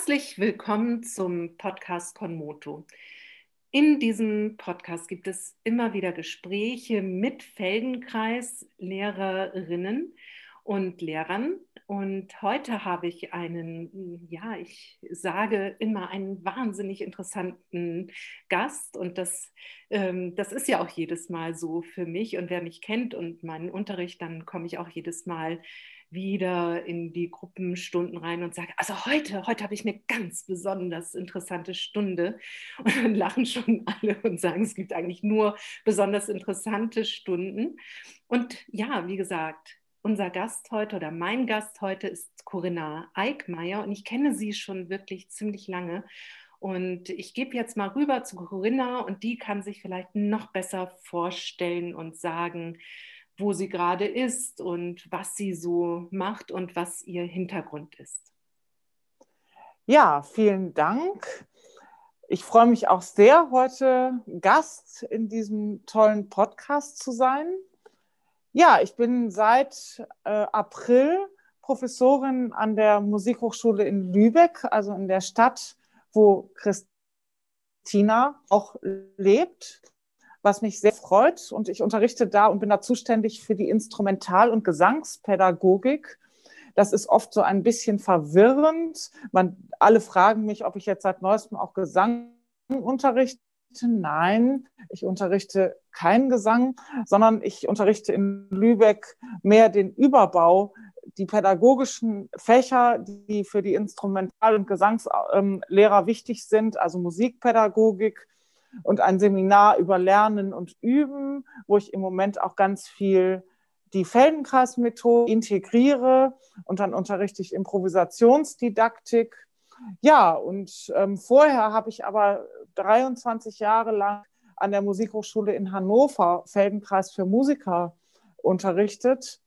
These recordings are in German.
Herzlich willkommen zum Podcast Konmoto. In diesem Podcast gibt es immer wieder Gespräche mit Feldenkreis-Lehrerinnen und Lehrern. Und heute habe ich einen, ja, ich sage immer einen wahnsinnig interessanten Gast. Und das, ähm, das ist ja auch jedes Mal so für mich. Und wer mich kennt und meinen Unterricht, dann komme ich auch jedes Mal wieder in die Gruppenstunden rein und sage, also heute, heute habe ich eine ganz besonders interessante Stunde. Und dann lachen schon alle und sagen, es gibt eigentlich nur besonders interessante Stunden. Und ja, wie gesagt, unser Gast heute oder mein Gast heute ist Corinna Eickmeier und ich kenne sie schon wirklich ziemlich lange. Und ich gebe jetzt mal rüber zu Corinna und die kann sich vielleicht noch besser vorstellen und sagen, wo sie gerade ist und was sie so macht und was ihr Hintergrund ist. Ja, vielen Dank. Ich freue mich auch sehr, heute Gast in diesem tollen Podcast zu sein. Ja, ich bin seit äh, April Professorin an der Musikhochschule in Lübeck, also in der Stadt, wo Christina auch lebt was mich sehr freut. Und ich unterrichte da und bin da zuständig für die Instrumental- und Gesangspädagogik. Das ist oft so ein bisschen verwirrend. Man, alle fragen mich, ob ich jetzt seit neuestem auch Gesang unterrichte. Nein, ich unterrichte keinen Gesang, sondern ich unterrichte in Lübeck mehr den Überbau, die pädagogischen Fächer, die für die Instrumental- und Gesangslehrer wichtig sind, also Musikpädagogik, und ein Seminar über Lernen und Üben, wo ich im Moment auch ganz viel die Feldenkreismethode integriere und dann unterrichte ich Improvisationsdidaktik. Ja, und ähm, vorher habe ich aber 23 Jahre lang an der Musikhochschule in Hannover Feldenkreis für Musiker unterrichtet.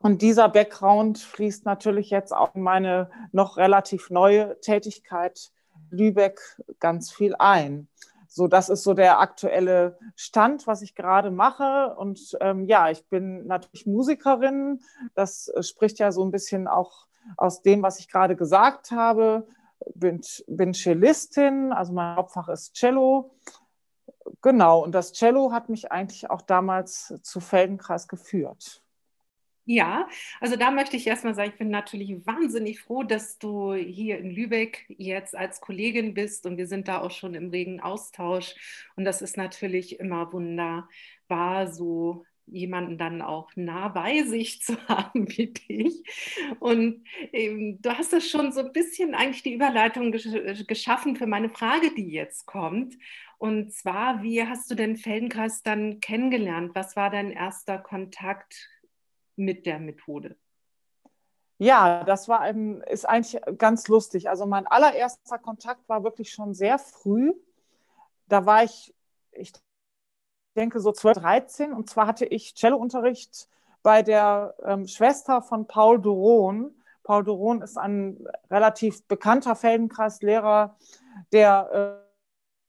Und dieser Background fließt natürlich jetzt auch in meine noch relativ neue Tätigkeit Lübeck ganz viel ein. So, das ist so der aktuelle Stand, was ich gerade mache. Und ähm, ja, ich bin natürlich Musikerin. Das äh, spricht ja so ein bisschen auch aus dem, was ich gerade gesagt habe. Bin, bin Cellistin, also mein Hauptfach ist Cello. Genau, und das Cello hat mich eigentlich auch damals zu Feldenkreis geführt. Ja, also da möchte ich erstmal sagen, ich bin natürlich wahnsinnig froh, dass du hier in Lübeck jetzt als Kollegin bist und wir sind da auch schon im regen Austausch. Und das ist natürlich immer wunderbar, so jemanden dann auch nah bei sich zu haben wie dich. Und ähm, du hast das schon so ein bisschen eigentlich die Überleitung gesch geschaffen für meine Frage, die jetzt kommt. Und zwar, wie hast du den Feldenkreis dann kennengelernt? Was war dein erster Kontakt mit der Methode? Ja, das war ein, ist eigentlich ganz lustig. Also mein allererster Kontakt war wirklich schon sehr früh. Da war ich, ich denke so 12, 13 und zwar hatte ich Cellounterricht bei der ähm, Schwester von Paul Duron. Paul Duron ist ein relativ bekannter Feldenkreislehrer der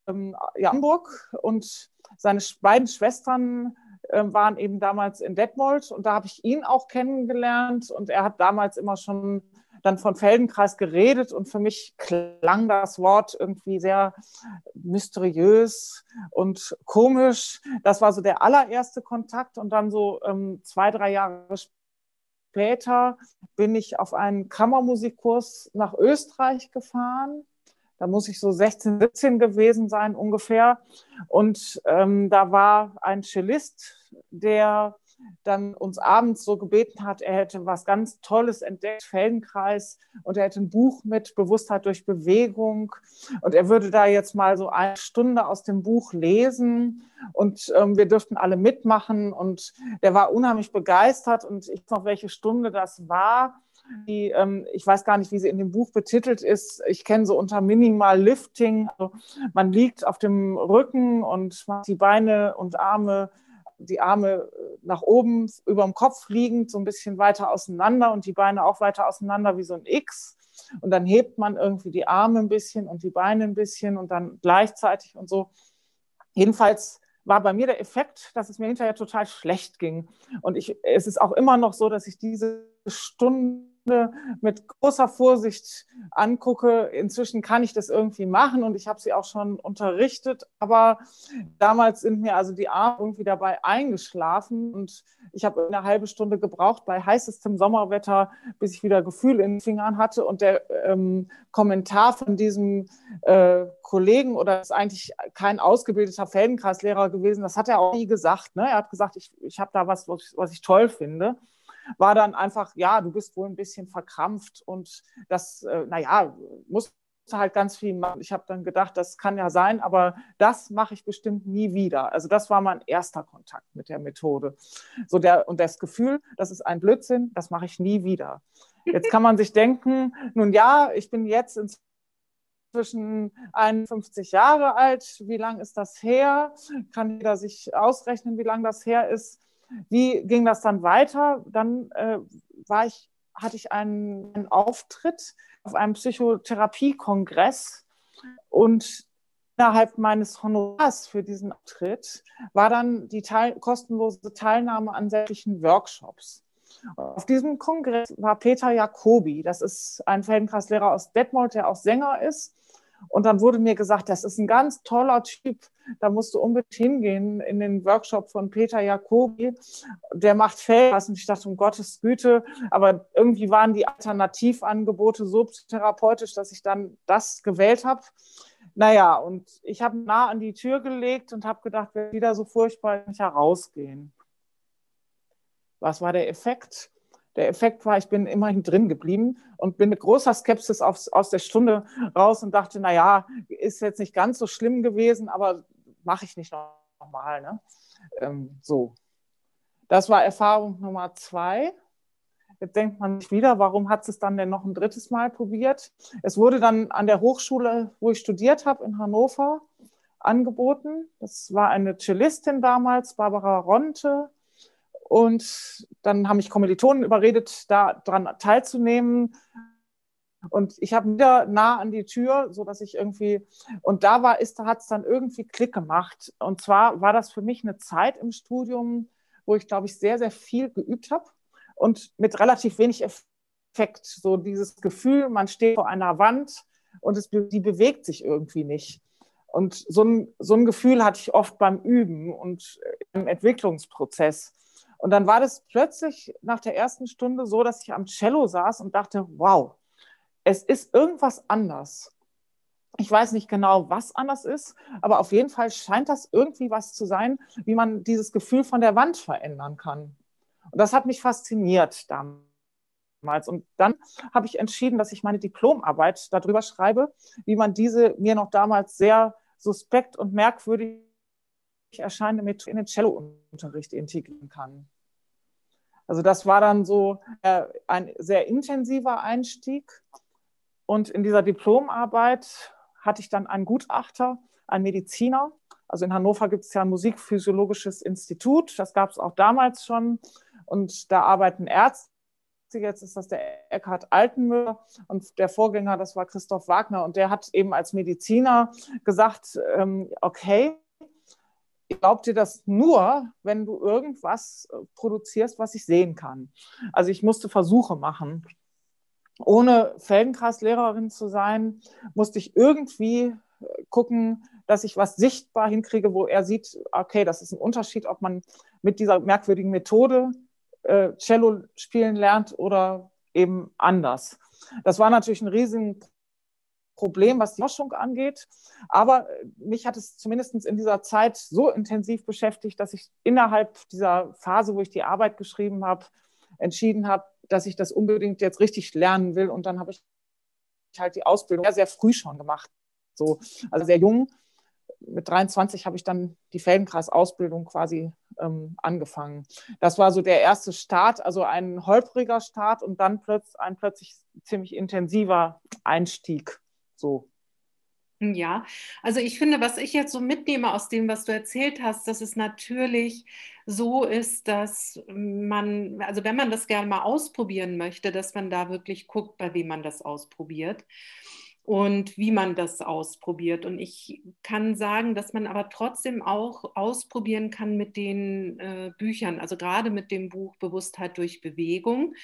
ähm, ja, Hamburg und seine beiden Schwestern äh, waren eben damals in Detmold und da habe ich ihn auch kennengelernt und er hat damals immer schon dann von Feldenkreis geredet und für mich klang das Wort irgendwie sehr mysteriös und komisch. Das war so der allererste Kontakt und dann so ähm, zwei, drei Jahre später bin ich auf einen Kammermusikkurs nach Österreich gefahren da muss ich so 16, 17 gewesen sein ungefähr. Und ähm, da war ein Cellist, der dann uns abends so gebeten hat, er hätte was ganz Tolles entdeckt, Feldenkreis, und er hätte ein Buch mit Bewusstheit durch Bewegung. Und er würde da jetzt mal so eine Stunde aus dem Buch lesen und ähm, wir dürften alle mitmachen. Und der war unheimlich begeistert und ich weiß noch, welche Stunde das war die, ähm, ich weiß gar nicht, wie sie in dem Buch betitelt ist. Ich kenne so unter Minimal Lifting. Also man liegt auf dem Rücken und macht die Beine und Arme, die Arme äh, nach oben über dem Kopf liegend, so ein bisschen weiter auseinander und die Beine auch weiter auseinander wie so ein X. Und dann hebt man irgendwie die Arme ein bisschen und die Beine ein bisschen und dann gleichzeitig und so. Jedenfalls war bei mir der Effekt, dass es mir hinterher total schlecht ging. Und ich, es ist auch immer noch so, dass ich diese Stunden mit großer Vorsicht angucke. Inzwischen kann ich das irgendwie machen und ich habe sie auch schon unterrichtet, aber damals sind mir also die Arme irgendwie dabei eingeschlafen und ich habe eine halbe Stunde gebraucht bei heißestem Sommerwetter, bis ich wieder Gefühl in den Fingern hatte und der ähm, Kommentar von diesem äh, Kollegen oder ist eigentlich kein ausgebildeter Feldenkreislehrer gewesen, das hat er auch nie gesagt. Ne? Er hat gesagt, ich, ich habe da was, was ich, was ich toll finde war dann einfach, ja, du bist wohl ein bisschen verkrampft und das, äh, naja, muss halt ganz viel machen. Ich habe dann gedacht, das kann ja sein, aber das mache ich bestimmt nie wieder. Also das war mein erster Kontakt mit der Methode. So der, und das Gefühl, das ist ein Blödsinn, das mache ich nie wieder. Jetzt kann man sich denken, nun ja, ich bin jetzt inzwischen 51 Jahre alt. Wie lang ist das her? Kann jeder sich ausrechnen, wie lang das her ist? Wie ging das dann weiter? Dann äh, war ich, hatte ich einen, einen Auftritt auf einem Psychotherapiekongress und innerhalb meines Honorars für diesen Auftritt war dann die teil kostenlose Teilnahme an sämtlichen Workshops. Auf diesem Kongress war Peter Jacobi, das ist ein Feldenkreislehrer aus Detmold, der auch Sänger ist und dann wurde mir gesagt, das ist ein ganz toller Typ, da musst du unbedingt hingehen in den Workshop von Peter Jacobi. Der macht Feldkreis und ich dachte, um Gottes Güte, aber irgendwie waren die Alternativangebote so therapeutisch, dass ich dann das gewählt habe. Naja, und ich habe nah an die Tür gelegt und habe gedacht, wer wieder so furchtbar nicht herausgehen. Was war der Effekt? Der Effekt war, ich bin immerhin drin geblieben und bin mit großer Skepsis aufs, aus der Stunde raus und dachte, na ja, ist jetzt nicht ganz so schlimm gewesen, aber mache ich nicht nochmal. Ne? Ähm, so. Das war Erfahrung Nummer zwei. Jetzt denkt man sich wieder, warum hat es dann denn noch ein drittes Mal probiert? Es wurde dann an der Hochschule, wo ich studiert habe, in Hannover, angeboten. Das war eine Cellistin damals, Barbara Ronte. Und dann haben mich Kommilitonen überredet, daran teilzunehmen. Und ich habe wieder nah an die Tür, so dass ich irgendwie, und da war, ist, hat es dann irgendwie Klick gemacht. Und zwar war das für mich eine Zeit im Studium, wo ich, glaube ich, sehr, sehr viel geübt habe und mit relativ wenig Effekt. So dieses Gefühl, man steht vor einer Wand und es, die bewegt sich irgendwie nicht. Und so ein, so ein Gefühl hatte ich oft beim Üben und im Entwicklungsprozess. Und dann war das plötzlich nach der ersten Stunde so, dass ich am Cello saß und dachte, wow, es ist irgendwas anders. Ich weiß nicht genau, was anders ist, aber auf jeden Fall scheint das irgendwie was zu sein, wie man dieses Gefühl von der Wand verändern kann. Und das hat mich fasziniert damals. Und dann habe ich entschieden, dass ich meine Diplomarbeit darüber schreibe, wie man diese mir noch damals sehr suspekt und merkwürdig erscheinende Methode in den Cello-Unterricht integrieren kann. Also das war dann so äh, ein sehr intensiver Einstieg. Und in dieser Diplomarbeit hatte ich dann einen Gutachter, einen Mediziner. Also in Hannover gibt es ja ein Musikphysiologisches Institut, das gab es auch damals schon. Und da arbeiten Ärzte. Jetzt ist das der Eckhard Altenmüller und der Vorgänger, das war Christoph Wagner. Und der hat eben als Mediziner gesagt, ähm, okay, ich glaube dir das nur, wenn du irgendwas äh, produzierst, was ich sehen kann. Also ich musste Versuche machen. Ohne Feldenkreislehrerin zu sein, musste ich irgendwie äh, gucken, dass ich was sichtbar hinkriege, wo er sieht, okay, das ist ein Unterschied, ob man mit dieser merkwürdigen Methode äh, Cello spielen lernt oder eben anders. Das war natürlich ein riesen Problem, was die Forschung angeht. Aber äh, mich hat es zumindest in dieser Zeit so intensiv beschäftigt, dass ich innerhalb dieser Phase, wo ich die Arbeit geschrieben habe, entschieden habe, dass ich das unbedingt jetzt richtig lernen will. Und dann habe ich halt die Ausbildung sehr, sehr früh schon gemacht. So, also sehr jung. Mit 23 habe ich dann die Feldenkreis-Ausbildung quasi ähm, angefangen. Das war so der erste Start, also ein holpriger Start und dann plötzlich ein plötzlich ziemlich intensiver Einstieg so. Ja, also ich finde, was ich jetzt so mitnehme aus dem, was du erzählt hast, dass es natürlich so ist, dass man, also wenn man das gerne mal ausprobieren möchte, dass man da wirklich guckt, bei wem man das ausprobiert. Und wie man das ausprobiert. Und ich kann sagen, dass man aber trotzdem auch ausprobieren kann mit den äh, Büchern, also gerade mit dem Buch Bewusstheit durch Bewegung.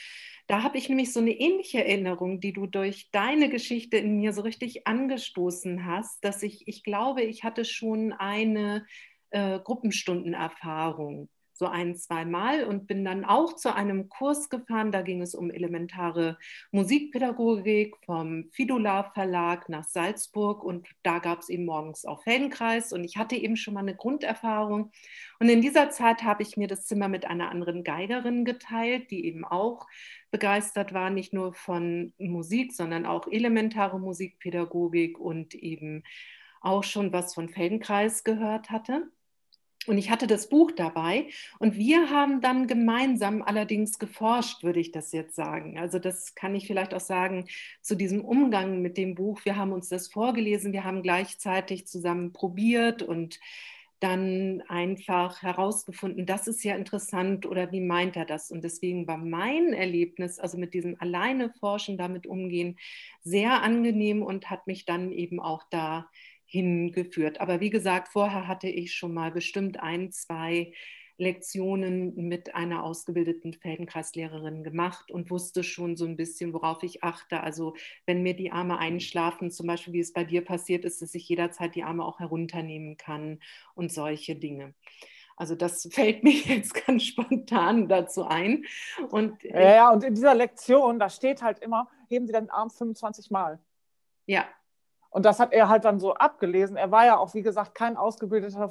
Da habe ich nämlich so eine ähnliche Erinnerung, die du durch deine Geschichte in mir so richtig angestoßen hast, dass ich, ich glaube, ich hatte schon eine äh, Gruppenstundenerfahrung so ein, zwei Mal und bin dann auch zu einem Kurs gefahren. Da ging es um elementare Musikpädagogik vom Fidula Verlag nach Salzburg und da gab es eben morgens auch Feldenkreis und ich hatte eben schon mal eine Grunderfahrung. Und in dieser Zeit habe ich mir das Zimmer mit einer anderen Geigerin geteilt, die eben auch begeistert war, nicht nur von Musik, sondern auch elementare Musikpädagogik und eben auch schon was von Feldenkreis gehört hatte. Und ich hatte das Buch dabei und wir haben dann gemeinsam allerdings geforscht, würde ich das jetzt sagen. Also das kann ich vielleicht auch sagen zu diesem Umgang mit dem Buch. Wir haben uns das vorgelesen, wir haben gleichzeitig zusammen probiert und dann einfach herausgefunden, das ist ja interessant oder wie meint er das? Und deswegen war mein Erlebnis, also mit diesem alleine Forschen, damit umgehen, sehr angenehm und hat mich dann eben auch da hingeführt. Aber wie gesagt, vorher hatte ich schon mal bestimmt ein, zwei Lektionen mit einer ausgebildeten Feldenkreislehrerin gemacht und wusste schon so ein bisschen, worauf ich achte. Also wenn mir die Arme einschlafen, zum Beispiel wie es bei dir passiert ist, dass ich jederzeit die Arme auch herunternehmen kann und solche Dinge. Also das fällt mir jetzt ganz spontan dazu ein. Und ja, ja, und in dieser Lektion, da steht halt immer, heben Sie den Arm 25 Mal. Ja, und das hat er halt dann so abgelesen. Er war ja auch, wie gesagt, kein ausgebildeter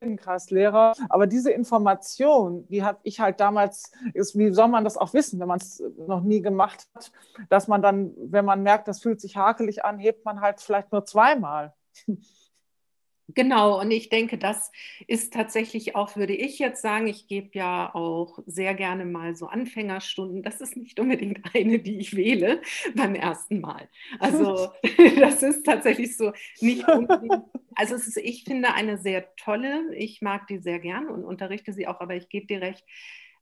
Feldenkreislehrer. Aber diese Information, die habe ich halt damals, ist, wie soll man das auch wissen, wenn man es noch nie gemacht hat, dass man dann, wenn man merkt, das fühlt sich hakelig an, hebt man halt vielleicht nur zweimal. Genau, und ich denke, das ist tatsächlich auch, würde ich jetzt sagen, ich gebe ja auch sehr gerne mal so Anfängerstunden. Das ist nicht unbedingt eine, die ich wähle beim ersten Mal. Also das ist tatsächlich so nicht unbedingt. Also ist, ich finde eine sehr tolle, ich mag die sehr gern und unterrichte sie auch, aber ich gebe dir recht,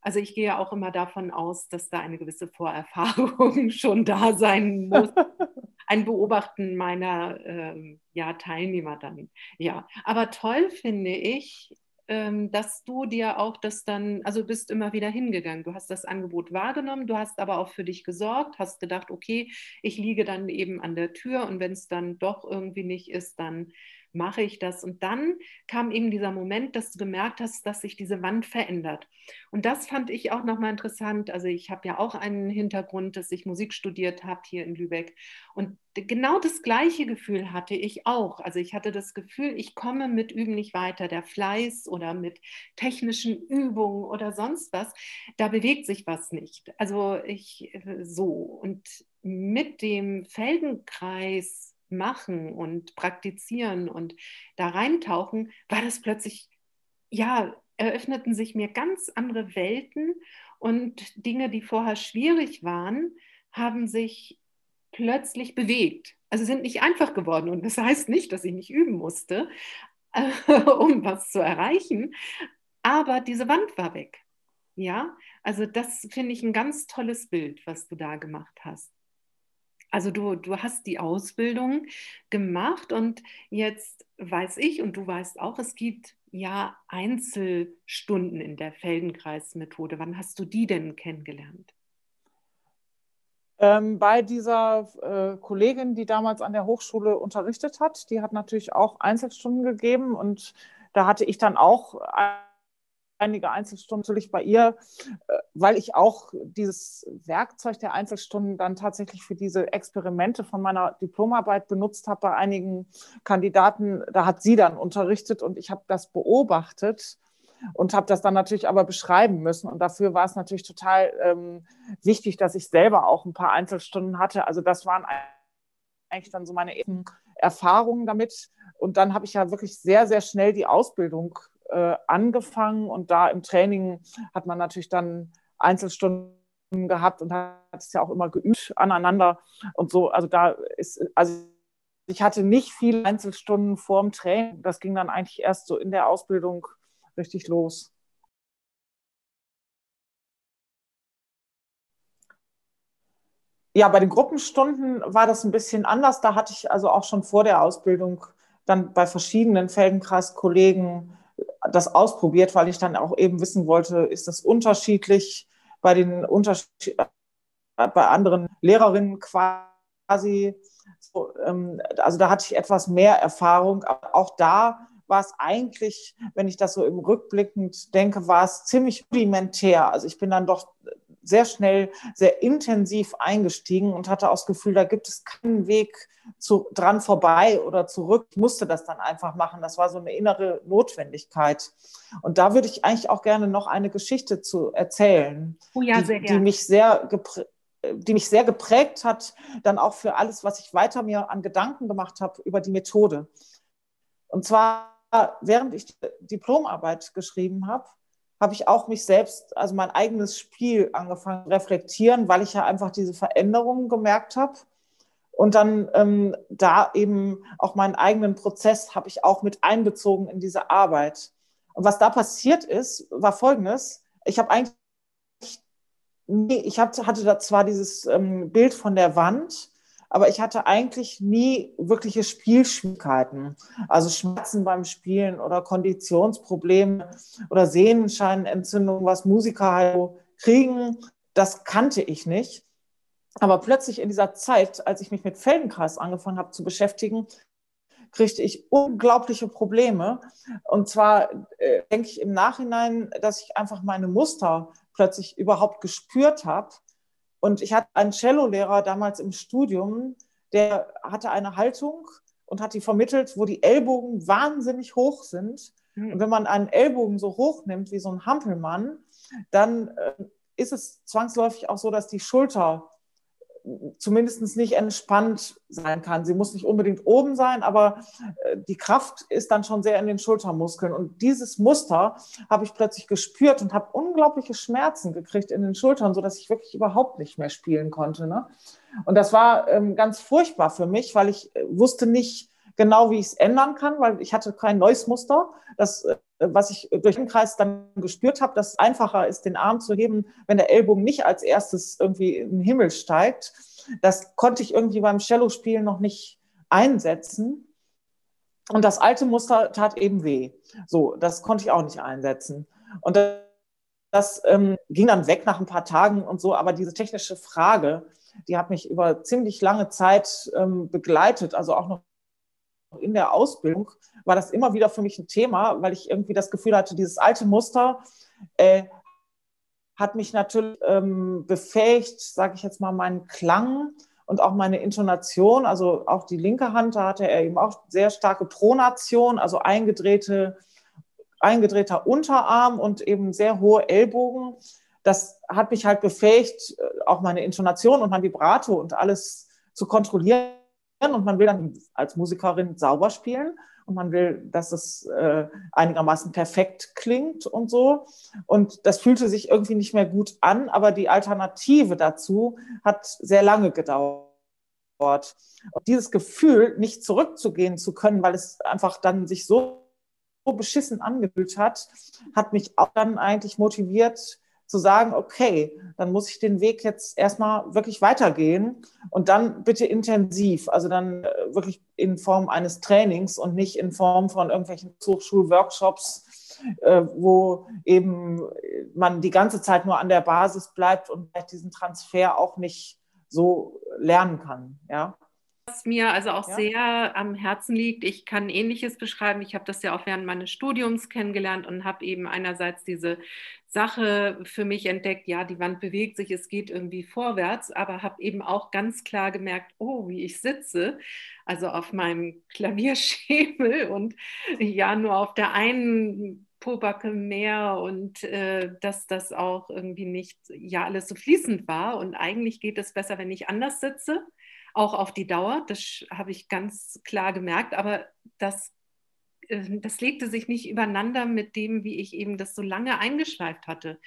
also ich gehe auch immer davon aus, dass da eine gewisse Vorerfahrung schon da sein muss. Ein Beobachten meiner ähm, ja, Teilnehmer dann. Ja, aber toll finde ich, ähm, dass du dir auch das dann, also bist immer wieder hingegangen. Du hast das Angebot wahrgenommen, du hast aber auch für dich gesorgt, hast gedacht, okay, ich liege dann eben an der Tür und wenn es dann doch irgendwie nicht ist, dann mache ich das? Und dann kam eben dieser Moment, dass du gemerkt hast, dass sich diese Wand verändert. Und das fand ich auch nochmal interessant. Also ich habe ja auch einen Hintergrund, dass ich Musik studiert habe hier in Lübeck. Und genau das gleiche Gefühl hatte ich auch. Also ich hatte das Gefühl, ich komme mit Üben nicht weiter. Der Fleiß oder mit technischen Übungen oder sonst was, da bewegt sich was nicht. Also ich äh, so. Und mit dem Feldenkreis machen und praktizieren und da reintauchen, war das plötzlich, ja, eröffneten sich mir ganz andere Welten und Dinge, die vorher schwierig waren, haben sich plötzlich bewegt. Also sind nicht einfach geworden. Und das heißt nicht, dass ich nicht üben musste, um was zu erreichen. Aber diese Wand war weg. Ja, also das finde ich ein ganz tolles Bild, was du da gemacht hast. Also du, du hast die Ausbildung gemacht und jetzt weiß ich und du weißt auch, es gibt ja Einzelstunden in der Feldenkreismethode. Wann hast du die denn kennengelernt? Ähm, bei dieser äh, Kollegin, die damals an der Hochschule unterrichtet hat, die hat natürlich auch Einzelstunden gegeben und da hatte ich dann auch einige Einzelstunden natürlich bei ihr, äh, weil ich auch dieses Werkzeug der Einzelstunden dann tatsächlich für diese Experimente von meiner Diplomarbeit benutzt habe bei einigen Kandidaten. Da hat sie dann unterrichtet und ich habe das beobachtet und habe das dann natürlich aber beschreiben müssen. Und dafür war es natürlich total ähm, wichtig, dass ich selber auch ein paar Einzelstunden hatte. Also das waren eigentlich dann so meine ersten Erfahrungen damit. Und dann habe ich ja wirklich sehr, sehr schnell die Ausbildung äh, angefangen und da im Training hat man natürlich dann Einzelstunden gehabt und hat es ja auch immer geübt aneinander und so. Also da ist, also ich hatte nicht viele Einzelstunden vorm Training. Das ging dann eigentlich erst so in der Ausbildung richtig los. ja, bei den Gruppenstunden war das ein bisschen anders. Da hatte ich also auch schon vor der Ausbildung dann bei verschiedenen Feldenkreiskollegen das ausprobiert, weil ich dann auch eben wissen wollte, ist das unterschiedlich bei den Unterschied äh, bei anderen Lehrerinnen quasi. So, ähm, also da hatte ich etwas mehr Erfahrung. Aber auch da war es eigentlich, wenn ich das so im Rückblickend denke, war es ziemlich rudimentär. Also ich bin dann doch sehr schnell, sehr intensiv eingestiegen und hatte auch das Gefühl, da gibt es keinen Weg zu, dran vorbei oder zurück. Ich musste das dann einfach machen. Das war so eine innere Notwendigkeit. Und da würde ich eigentlich auch gerne noch eine Geschichte zu erzählen, oh ja, die, die, mich sehr die mich sehr geprägt hat, dann auch für alles, was ich weiter mir an Gedanken gemacht habe über die Methode. Und zwar, während ich die Diplomarbeit geschrieben habe, habe ich auch mich selbst, also mein eigenes Spiel angefangen zu reflektieren, weil ich ja einfach diese Veränderungen gemerkt habe. Und dann ähm, da eben auch meinen eigenen Prozess habe ich auch mit einbezogen in diese Arbeit. Und was da passiert ist, war Folgendes. Ich habe eigentlich, nie, ich hab, hatte da zwar dieses ähm, Bild von der Wand, aber ich hatte eigentlich nie wirkliche Spielschwierigkeiten, also Schmerzen beim Spielen oder Konditionsprobleme oder Sehnenscheinentzündung, was Musiker halt kriegen, das kannte ich nicht. Aber plötzlich in dieser Zeit, als ich mich mit Feldenkreis angefangen habe zu beschäftigen, kriegte ich unglaubliche Probleme. Und zwar äh, denke ich im Nachhinein, dass ich einfach meine Muster plötzlich überhaupt gespürt habe und ich hatte einen Cellolehrer damals im Studium, der hatte eine Haltung und hat die vermittelt, wo die Ellbogen wahnsinnig hoch sind. Mhm. Und wenn man einen Ellbogen so hoch nimmt wie so ein Hampelmann, dann äh, ist es zwangsläufig auch so, dass die Schulter zumindest nicht entspannt sein kann. Sie muss nicht unbedingt oben sein, aber äh, die Kraft ist dann schon sehr in den Schultermuskeln. Und dieses Muster habe ich plötzlich gespürt und habe unglaubliche Schmerzen gekriegt in den Schultern, sodass ich wirklich überhaupt nicht mehr spielen konnte. Ne? Und das war ähm, ganz furchtbar für mich, weil ich äh, wusste nicht genau, wie ich es ändern kann, weil ich hatte kein neues Muster. Das, äh, was ich durch den Kreis dann gespürt habe, dass es einfacher ist, den Arm zu heben, wenn der Ellbogen nicht als erstes irgendwie in den Himmel steigt. Das konnte ich irgendwie beim Cello-Spielen noch nicht einsetzen. Und das alte Muster tat eben weh. So, das konnte ich auch nicht einsetzen. Und das, ähm, ging dann weg nach ein paar Tagen und so. Aber diese technische Frage, die hat mich über ziemlich lange Zeit ähm, begleitet, also auch noch in der Ausbildung war das immer wieder für mich ein Thema, weil ich irgendwie das Gefühl hatte, dieses alte Muster äh, hat mich natürlich ähm, befähigt, sage ich jetzt mal, meinen Klang und auch meine Intonation, also auch die linke Hand, da hatte er eben auch sehr starke Pronation, also eingedrehte, eingedrehter Unterarm und eben sehr hohe Ellbogen. Das hat mich halt befähigt, äh, auch meine Intonation und mein Vibrato und alles zu kontrollieren und man will dann als Musikerin sauber spielen und man will, dass es äh, einigermaßen perfekt klingt und so. Und das fühlte sich irgendwie nicht mehr gut an, aber die Alternative dazu hat sehr lange gedauert. Und dieses Gefühl, nicht zurückzugehen zu können, weil es einfach dann sich so beschissen angefühlt hat, hat mich auch dann eigentlich motiviert, zu sagen, okay, dann muss ich den Weg jetzt erstmal wirklich weitergehen und dann bitte intensiv, also dann äh, wirklich in Form eines Trainings und nicht in Form von irgendwelchen Hochschulworkshops, äh, wo eben man die ganze Zeit nur an der Basis bleibt und diesen Transfer auch nicht so lernen kann, ja. Was mir also auch ja. sehr am Herzen liegt, ich kann Ähnliches beschreiben. Ich habe das ja auch während meines Studiums kennengelernt und habe eben einerseits diese Sache für mich entdeckt, ja, die Wand bewegt sich, es geht irgendwie vorwärts, aber habe eben auch ganz klar gemerkt, oh, wie ich sitze, also auf meinem Klavierschemel und ja, nur auf der einen Pobacke mehr und äh, dass das auch irgendwie nicht, ja, alles so fließend war und eigentlich geht es besser, wenn ich anders sitze auch auf die Dauer. Das habe ich ganz klar gemerkt, aber das, äh, das legte sich nicht übereinander mit dem, wie ich eben das so lange eingeschleift hatte.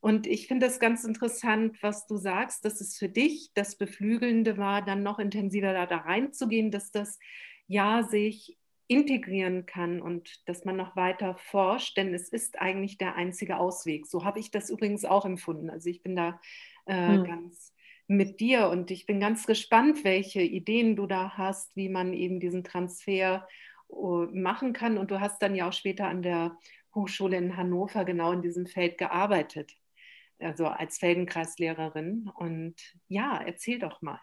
Und ich finde es ganz interessant, was du sagst, dass es für dich das Beflügelnde war, dann noch intensiver da, da reinzugehen, dass das ja sich integrieren kann und dass man noch weiter forscht, denn es ist eigentlich der einzige Ausweg. So habe ich das übrigens auch empfunden. Also ich bin da äh, hm. ganz mit dir und ich bin ganz gespannt, welche Ideen du da hast, wie man eben diesen Transfer uh, machen kann. Und du hast dann ja auch später an der Hochschule in Hannover genau in diesem Feld gearbeitet, also als Feldenkreislehrerin. Und ja, erzähl doch mal.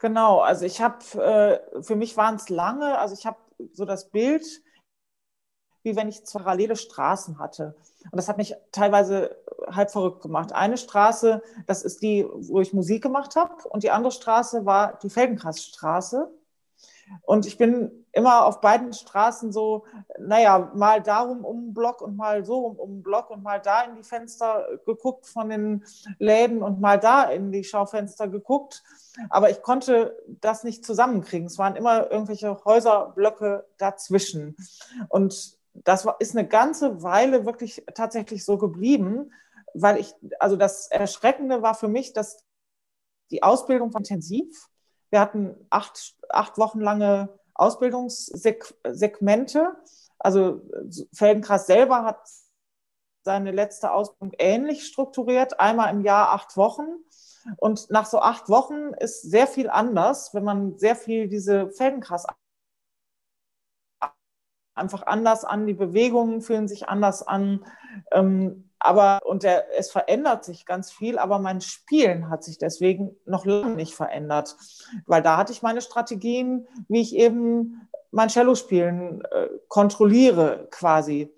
Genau, also ich habe, äh, für mich waren es lange, also ich habe so das Bild, wie wenn ich parallele Straßen hatte. Und das hat mich teilweise halb verrückt gemacht. Eine Straße, das ist die, wo ich Musik gemacht habe, und die andere Straße war die Feldenkreisstraße. Und ich bin immer auf beiden Straßen so, naja, mal darum um den Block und mal so um, um den Block und mal da in die Fenster geguckt von den Läden und mal da in die Schaufenster geguckt. Aber ich konnte das nicht zusammenkriegen. Es waren immer irgendwelche Häuserblöcke dazwischen. Und das ist eine ganze Weile wirklich tatsächlich so geblieben, weil ich, also das Erschreckende war für mich, dass die Ausbildung war intensiv. Wir hatten acht, acht Wochen lange Ausbildungssegmente. Also Feldenkreis selber hat seine letzte Ausbildung ähnlich strukturiert, einmal im Jahr acht Wochen. Und nach so acht Wochen ist sehr viel anders, wenn man sehr viel diese Feldenkreis einfach anders an, die Bewegungen fühlen sich anders an. Ähm, aber und der, es verändert sich ganz viel, aber mein Spielen hat sich deswegen noch lange nicht verändert, weil da hatte ich meine Strategien, wie ich eben mein Cello-Spielen äh, kontrolliere quasi.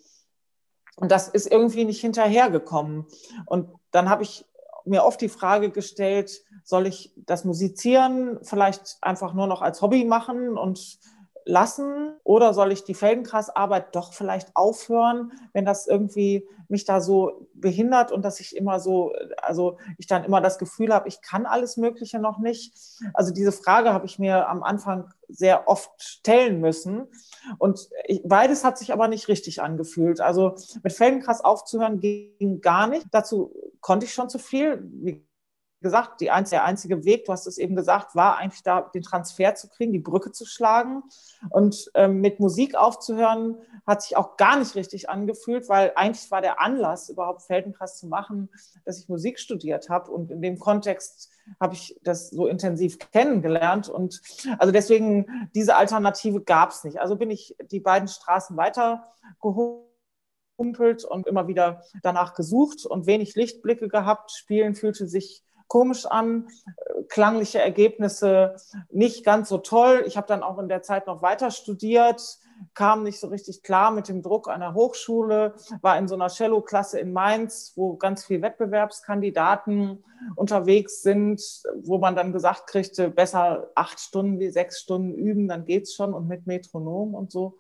Und das ist irgendwie nicht hinterhergekommen. Und dann habe ich mir oft die Frage gestellt, soll ich das Musizieren vielleicht einfach nur noch als Hobby machen und lassen oder soll ich die Feldenkrasarbeit doch vielleicht aufhören, wenn das irgendwie mich da so behindert und dass ich immer so, also ich dann immer das Gefühl habe, ich kann alles Mögliche noch nicht. Also diese Frage habe ich mir am Anfang sehr oft stellen müssen. Und ich, beides hat sich aber nicht richtig angefühlt. Also mit Feldenkras aufzuhören ging gar nicht. Dazu konnte ich schon zu viel. Wie gesagt, die einzige, der einzige Weg, du hast es eben gesagt, war eigentlich da den Transfer zu kriegen, die Brücke zu schlagen. Und ähm, mit Musik aufzuhören, hat sich auch gar nicht richtig angefühlt, weil eigentlich war der Anlass, überhaupt Feldenkreis zu machen, dass ich Musik studiert habe. Und in dem Kontext habe ich das so intensiv kennengelernt. Und also deswegen, diese Alternative gab es nicht. Also bin ich die beiden Straßen humpelt und immer wieder danach gesucht und wenig Lichtblicke gehabt. Spielen fühlte sich komisch an, klangliche Ergebnisse nicht ganz so toll. Ich habe dann auch in der Zeit noch weiter studiert, kam nicht so richtig klar mit dem Druck einer Hochschule, war in so einer Cello-Klasse in Mainz, wo ganz viele Wettbewerbskandidaten unterwegs sind, wo man dann gesagt kriegte, besser acht Stunden wie sechs Stunden üben, dann geht's schon und mit Metronom und so.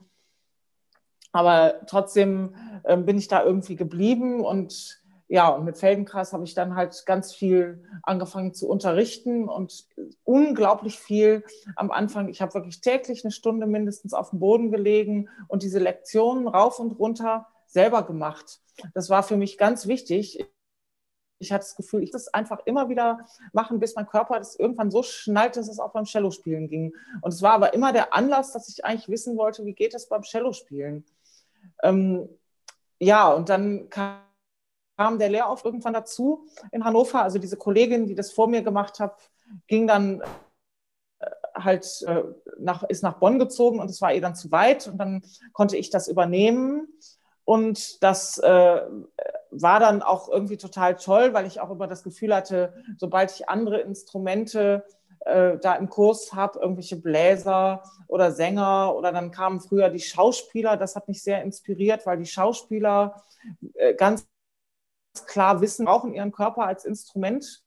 Aber trotzdem äh, bin ich da irgendwie geblieben und ja, und mit Feldenkreis habe ich dann halt ganz viel angefangen zu unterrichten und unglaublich viel am Anfang. Ich habe wirklich täglich eine Stunde mindestens auf dem Boden gelegen und diese Lektionen rauf und runter selber gemacht. Das war für mich ganz wichtig. Ich hatte das Gefühl, ich das einfach immer wieder machen, bis mein Körper das irgendwann so schnallt, dass es auch beim Cello-Spielen ging. Und es war aber immer der Anlass, dass ich eigentlich wissen wollte, wie geht es beim Cello-Spielen. Ähm, ja, und dann kam kam der Lehrauf irgendwann dazu in Hannover. Also diese Kollegin, die das vor mir gemacht hat, ging dann äh, halt äh, nach, ist nach Bonn gezogen und es war ihr dann zu weit und dann konnte ich das übernehmen. Und das äh, war dann auch irgendwie total toll, weil ich auch immer das Gefühl hatte, sobald ich andere Instrumente äh, da im Kurs habe, irgendwelche Bläser oder Sänger oder dann kamen früher die Schauspieler, das hat mich sehr inspiriert, weil die Schauspieler äh, ganz klar wissen, brauchen ihren Körper als Instrument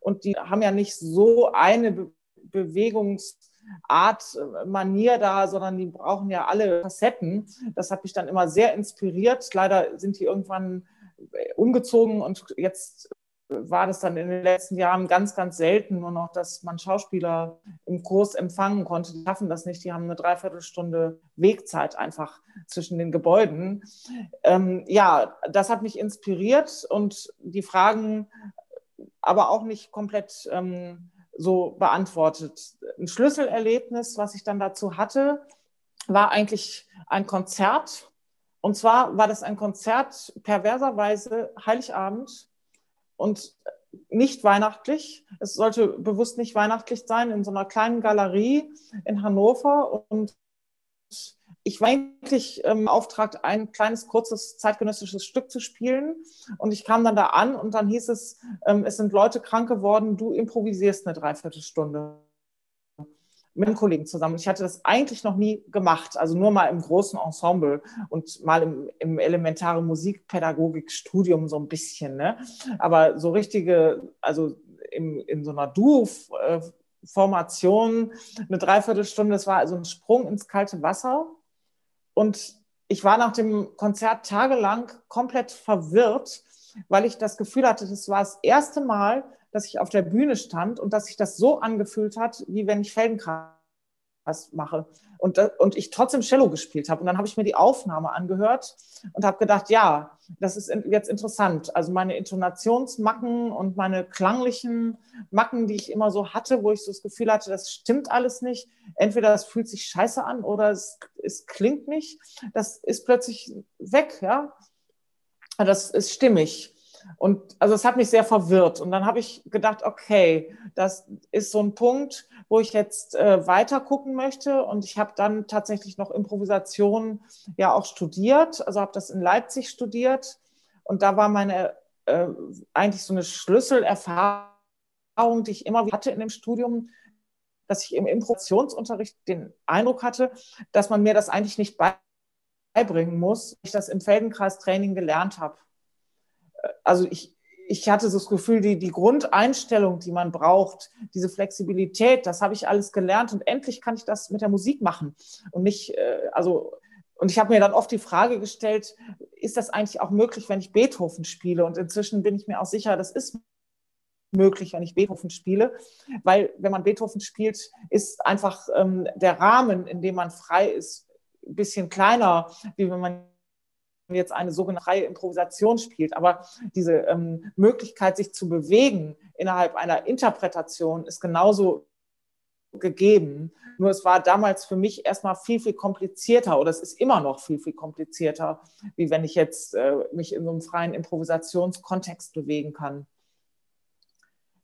und die haben ja nicht so eine Be Bewegungsart, äh, Manier da, sondern die brauchen ja alle Facetten. Das hat mich dann immer sehr inspiriert. Leider sind die irgendwann äh, umgezogen und jetzt war das dann in den letzten Jahren ganz, ganz selten nur noch, dass man Schauspieler im Kurs empfangen konnte. Die schaffen das nicht. Die haben eine Dreiviertelstunde Wegzeit einfach zwischen den Gebäuden. Ähm, ja, das hat mich inspiriert und die Fragen aber auch nicht komplett ähm, so beantwortet. Ein Schlüsselerlebnis, was ich dann dazu hatte, war eigentlich ein Konzert. Und zwar war das ein Konzert perverserweise Heiligabend und nicht weihnachtlich. Es sollte bewusst nicht weihnachtlich sein, in so einer kleinen Galerie in Hannover. Und ich war eigentlich ähm, beauftragt, ein kleines, kurzes zeitgenössisches Stück zu spielen. Und ich kam dann da an und dann hieß es, ähm, es sind Leute krank geworden, du improvisierst eine Dreiviertelstunde mit einem Kollegen zusammen. Ich hatte das eigentlich noch nie gemacht, also nur mal im großen Ensemble und mal im, im elementaren Musikpädagogikstudium so ein bisschen. Ne? Aber so richtige, also im, in so einer Duo-Formation eine Dreiviertelstunde, das war also ein Sprung ins kalte Wasser. Und ich war nach dem Konzert tagelang komplett verwirrt, weil ich das Gefühl hatte, das war das erste Mal, dass ich auf der Bühne stand und dass sich das so angefühlt hat, wie wenn ich Feldenkreis mache. Und, und ich trotzdem Cello gespielt habe. Und dann habe ich mir die Aufnahme angehört und habe gedacht, ja, das ist jetzt interessant. Also meine Intonationsmacken und meine klanglichen Macken, die ich immer so hatte, wo ich so das Gefühl hatte, das stimmt alles nicht. Entweder es fühlt sich scheiße an oder es, es klingt nicht. Das ist plötzlich weg, ja. Das ist stimmig. Und also es hat mich sehr verwirrt. Und dann habe ich gedacht, okay, das ist so ein Punkt, wo ich jetzt äh, weiter gucken möchte. Und ich habe dann tatsächlich noch Improvisation ja auch studiert. Also habe das in Leipzig studiert. Und da war meine äh, eigentlich so eine Schlüsselerfahrung, die ich immer wieder hatte in dem Studium, dass ich im Improvisationsunterricht den Eindruck hatte, dass man mir das eigentlich nicht beibringen muss, ich das im Feldenkreistraining gelernt habe also ich, ich hatte so das Gefühl, die, die Grundeinstellung, die man braucht, diese Flexibilität, das habe ich alles gelernt und endlich kann ich das mit der Musik machen und nicht, äh, also und ich habe mir dann oft die Frage gestellt, ist das eigentlich auch möglich, wenn ich Beethoven spiele? Und inzwischen bin ich mir auch sicher, das ist möglich, wenn ich Beethoven spiele, weil wenn man Beethoven spielt, ist einfach ähm, der Rahmen, in dem man frei ist, ein bisschen kleiner, wie wenn man jetzt eine sogenannte freie Improvisation spielt. Aber diese ähm, Möglichkeit, sich zu bewegen innerhalb einer Interpretation, ist genauso gegeben. Nur es war damals für mich erstmal viel, viel komplizierter oder es ist immer noch viel, viel komplizierter, wie wenn ich jetzt äh, mich in so einem freien Improvisationskontext bewegen kann.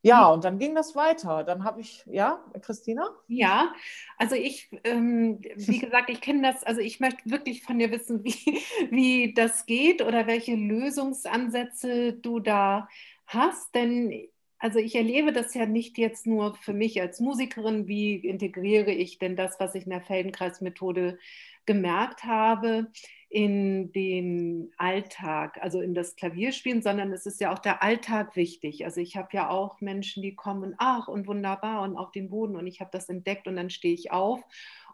Ja, und dann ging das weiter. Dann habe ich, ja, Christina? Ja, also ich, ähm, wie gesagt, ich kenne das, also ich möchte wirklich von dir wissen, wie, wie das geht oder welche Lösungsansätze du da hast, denn also ich erlebe das ja nicht jetzt nur für mich als Musikerin, wie integriere ich denn das, was ich in der Feldenkreismethode gemerkt habe, in den Alltag, also in das Klavierspielen, sondern es ist ja auch der Alltag wichtig. Also ich habe ja auch Menschen, die kommen, ach und wunderbar und auf den Boden und ich habe das entdeckt und dann stehe ich auf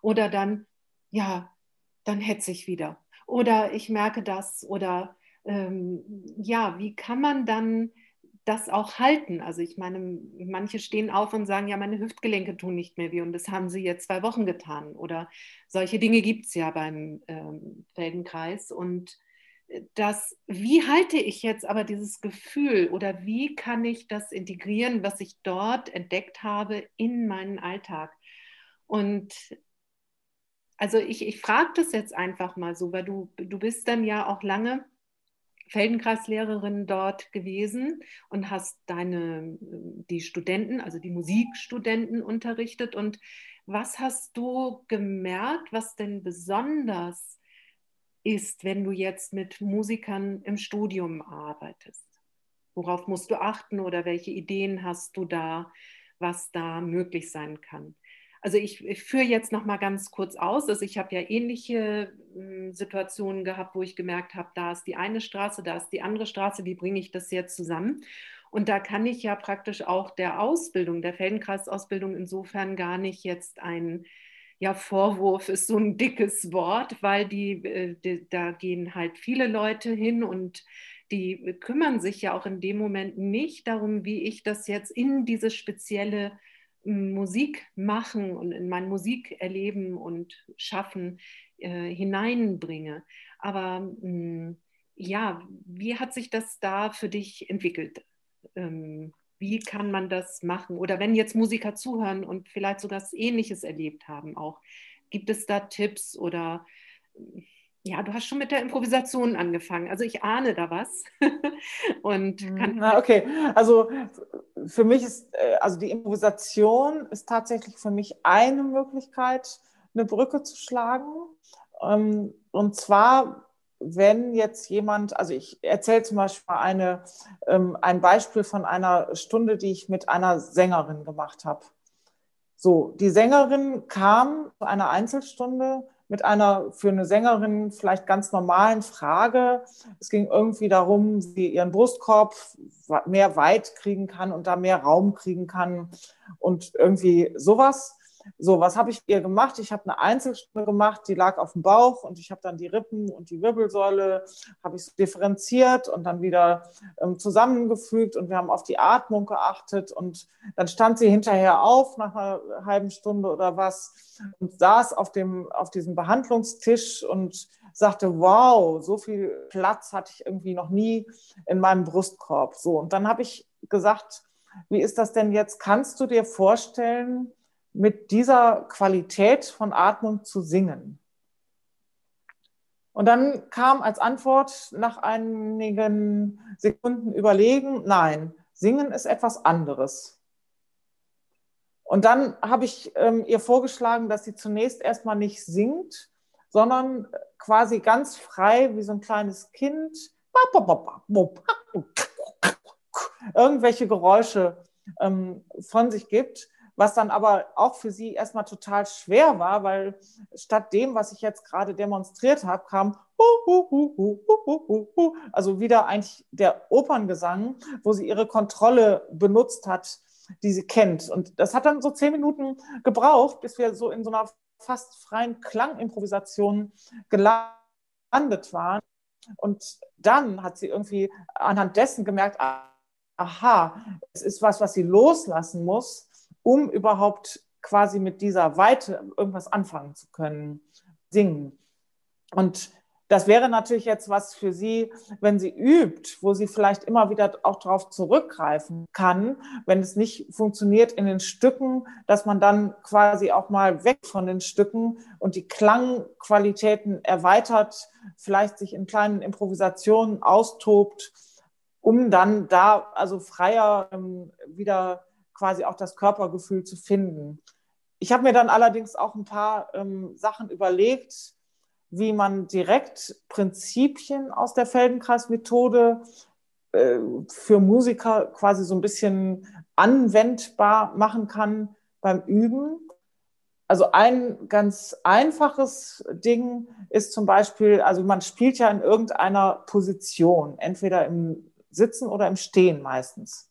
oder dann, ja, dann hetze ich wieder oder ich merke das oder ähm, ja, wie kann man dann das auch halten. Also ich meine, manche stehen auf und sagen, ja, meine Hüftgelenke tun nicht mehr weh und das haben sie jetzt zwei Wochen getan. Oder solche Dinge gibt es ja beim ähm, Feldenkreis. Und äh, das, wie halte ich jetzt aber dieses Gefühl oder wie kann ich das integrieren, was ich dort entdeckt habe, in meinen Alltag? Und also ich, ich frage das jetzt einfach mal so, weil du, du bist dann ja auch lange Feldenkreislehrerin dort gewesen und hast deine, die Studenten, also die Musikstudenten unterrichtet. Und was hast du gemerkt, was denn besonders ist, wenn du jetzt mit Musikern im Studium arbeitest? Worauf musst du achten oder welche Ideen hast du da, was da möglich sein kann? Also ich, ich führe jetzt noch mal ganz kurz aus. Also ich habe ja ähnliche äh, Situationen gehabt, wo ich gemerkt habe, da ist die eine Straße, da ist die andere Straße. Wie bringe ich das jetzt zusammen? Und da kann ich ja praktisch auch der Ausbildung, der Feldenkreisausbildung insofern gar nicht jetzt ein ja, Vorwurf ist so ein dickes Wort, weil die, äh, die, da gehen halt viele Leute hin und die kümmern sich ja auch in dem Moment nicht darum, wie ich das jetzt in dieses spezielle Musik machen und in mein Musikerleben und Schaffen äh, hineinbringe. Aber mh, hm, ja, wie hat sich das da für dich entwickelt? Ähm, wie kann man das machen? Oder wenn jetzt Musiker zuhören und vielleicht sogar Ähnliches erlebt haben, auch gibt es da Tipps oder ja, du hast schon mit der Improvisation angefangen. Also ich ahne da was. und mhm. Na, okay, also für mich ist, äh, also die Improvisation ist tatsächlich für mich eine Möglichkeit, eine Brücke zu schlagen. Ähm, und zwar, wenn jetzt jemand, also ich erzähle zum Beispiel eine, ähm, ein Beispiel von einer Stunde, die ich mit einer Sängerin gemacht habe. So, die Sängerin kam zu einer Einzelstunde mit einer für eine Sängerin vielleicht ganz normalen Frage. Es ging irgendwie darum, wie ihren Brustkorb mehr weit kriegen kann und da mehr Raum kriegen kann und irgendwie sowas. So, was habe ich ihr gemacht? Ich habe eine Einzelstunde gemacht, die lag auf dem Bauch und ich habe dann die Rippen und die Wirbelsäule, habe ich differenziert und dann wieder ähm, zusammengefügt und wir haben auf die Atmung geachtet und dann stand sie hinterher auf nach einer halben Stunde oder was und saß auf, dem, auf diesem Behandlungstisch und sagte, wow, so viel Platz hatte ich irgendwie noch nie in meinem Brustkorb. So, und dann habe ich gesagt, wie ist das denn jetzt? Kannst du dir vorstellen, mit dieser Qualität von Atmung zu singen. Und dann kam als Antwort nach einigen Sekunden Überlegen, nein, singen ist etwas anderes. Und dann habe ich ähm, ihr vorgeschlagen, dass sie zunächst erstmal nicht singt, sondern quasi ganz frei wie so ein kleines Kind irgendwelche Geräusche ähm, von sich gibt was dann aber auch für sie erstmal total schwer war, weil statt dem, was ich jetzt gerade demonstriert habe, kam also wieder eigentlich der Operngesang, wo sie ihre Kontrolle benutzt hat, die sie kennt. Und das hat dann so zehn Minuten gebraucht, bis wir so in so einer fast freien Klangimprovisation gelandet waren. Und dann hat sie irgendwie anhand dessen gemerkt, aha, es ist was, was sie loslassen muss um überhaupt quasi mit dieser Weite irgendwas anfangen zu können, singen. Und das wäre natürlich jetzt was für Sie, wenn sie übt, wo sie vielleicht immer wieder auch darauf zurückgreifen kann, wenn es nicht funktioniert in den Stücken, dass man dann quasi auch mal weg von den Stücken und die Klangqualitäten erweitert, vielleicht sich in kleinen Improvisationen austobt, um dann da also freier ähm, wieder quasi auch das Körpergefühl zu finden. Ich habe mir dann allerdings auch ein paar ähm, Sachen überlegt, wie man direkt Prinzipien aus der Feldenkreismethode äh, für Musiker quasi so ein bisschen anwendbar machen kann beim Üben. Also ein ganz einfaches Ding ist zum Beispiel, also man spielt ja in irgendeiner Position, entweder im Sitzen oder im Stehen meistens.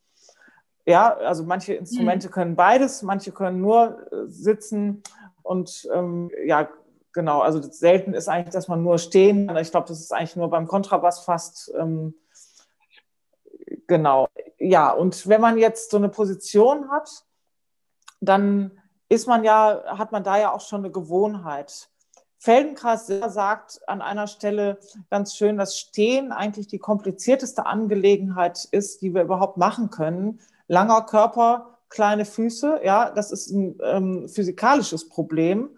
Ja, also manche Instrumente mhm. können beides, manche können nur äh, sitzen und ähm, ja, genau, also selten ist eigentlich, dass man nur stehen kann. Ich glaube, das ist eigentlich nur beim Kontrabass fast. Ähm, genau, ja, und wenn man jetzt so eine Position hat, dann ist man ja, hat man da ja auch schon eine Gewohnheit. Feldenkreis sagt an einer Stelle ganz schön, dass Stehen eigentlich die komplizierteste Angelegenheit ist, die wir überhaupt machen können, langer Körper, kleine Füße. Ja, das ist ein ähm, physikalisches Problem,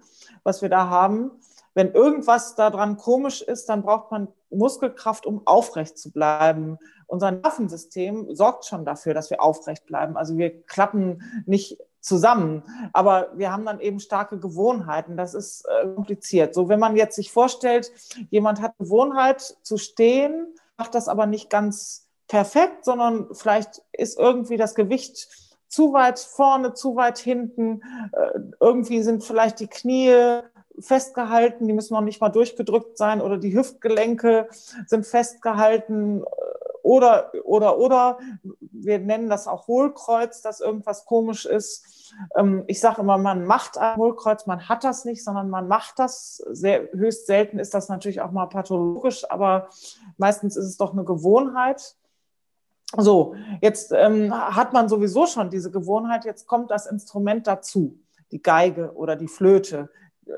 was wir da haben. Wenn irgendwas daran komisch ist, dann braucht man Muskelkraft, um aufrecht zu bleiben. Unser Nervensystem sorgt schon dafür, dass wir aufrecht bleiben. Also wir klappen nicht zusammen, aber wir haben dann eben starke Gewohnheiten. Das ist äh, kompliziert. So, wenn man jetzt sich vorstellt, jemand hat Gewohnheit zu stehen, macht das aber nicht ganz perfekt, sondern vielleicht ist irgendwie das Gewicht zu weit vorne, zu weit hinten. Äh, irgendwie sind vielleicht die Knie festgehalten, die müssen noch nicht mal durchgedrückt sein oder die Hüftgelenke sind festgehalten äh, oder, oder, oder. Wir nennen das auch Hohlkreuz, dass irgendwas komisch ist. Ähm, ich sage immer, man macht ein Hohlkreuz, man hat das nicht, sondern man macht das. Sehr, höchst selten ist das natürlich auch mal pathologisch, aber meistens ist es doch eine Gewohnheit. So, jetzt ähm, hat man sowieso schon diese Gewohnheit, jetzt kommt das Instrument dazu, die Geige oder die Flöte,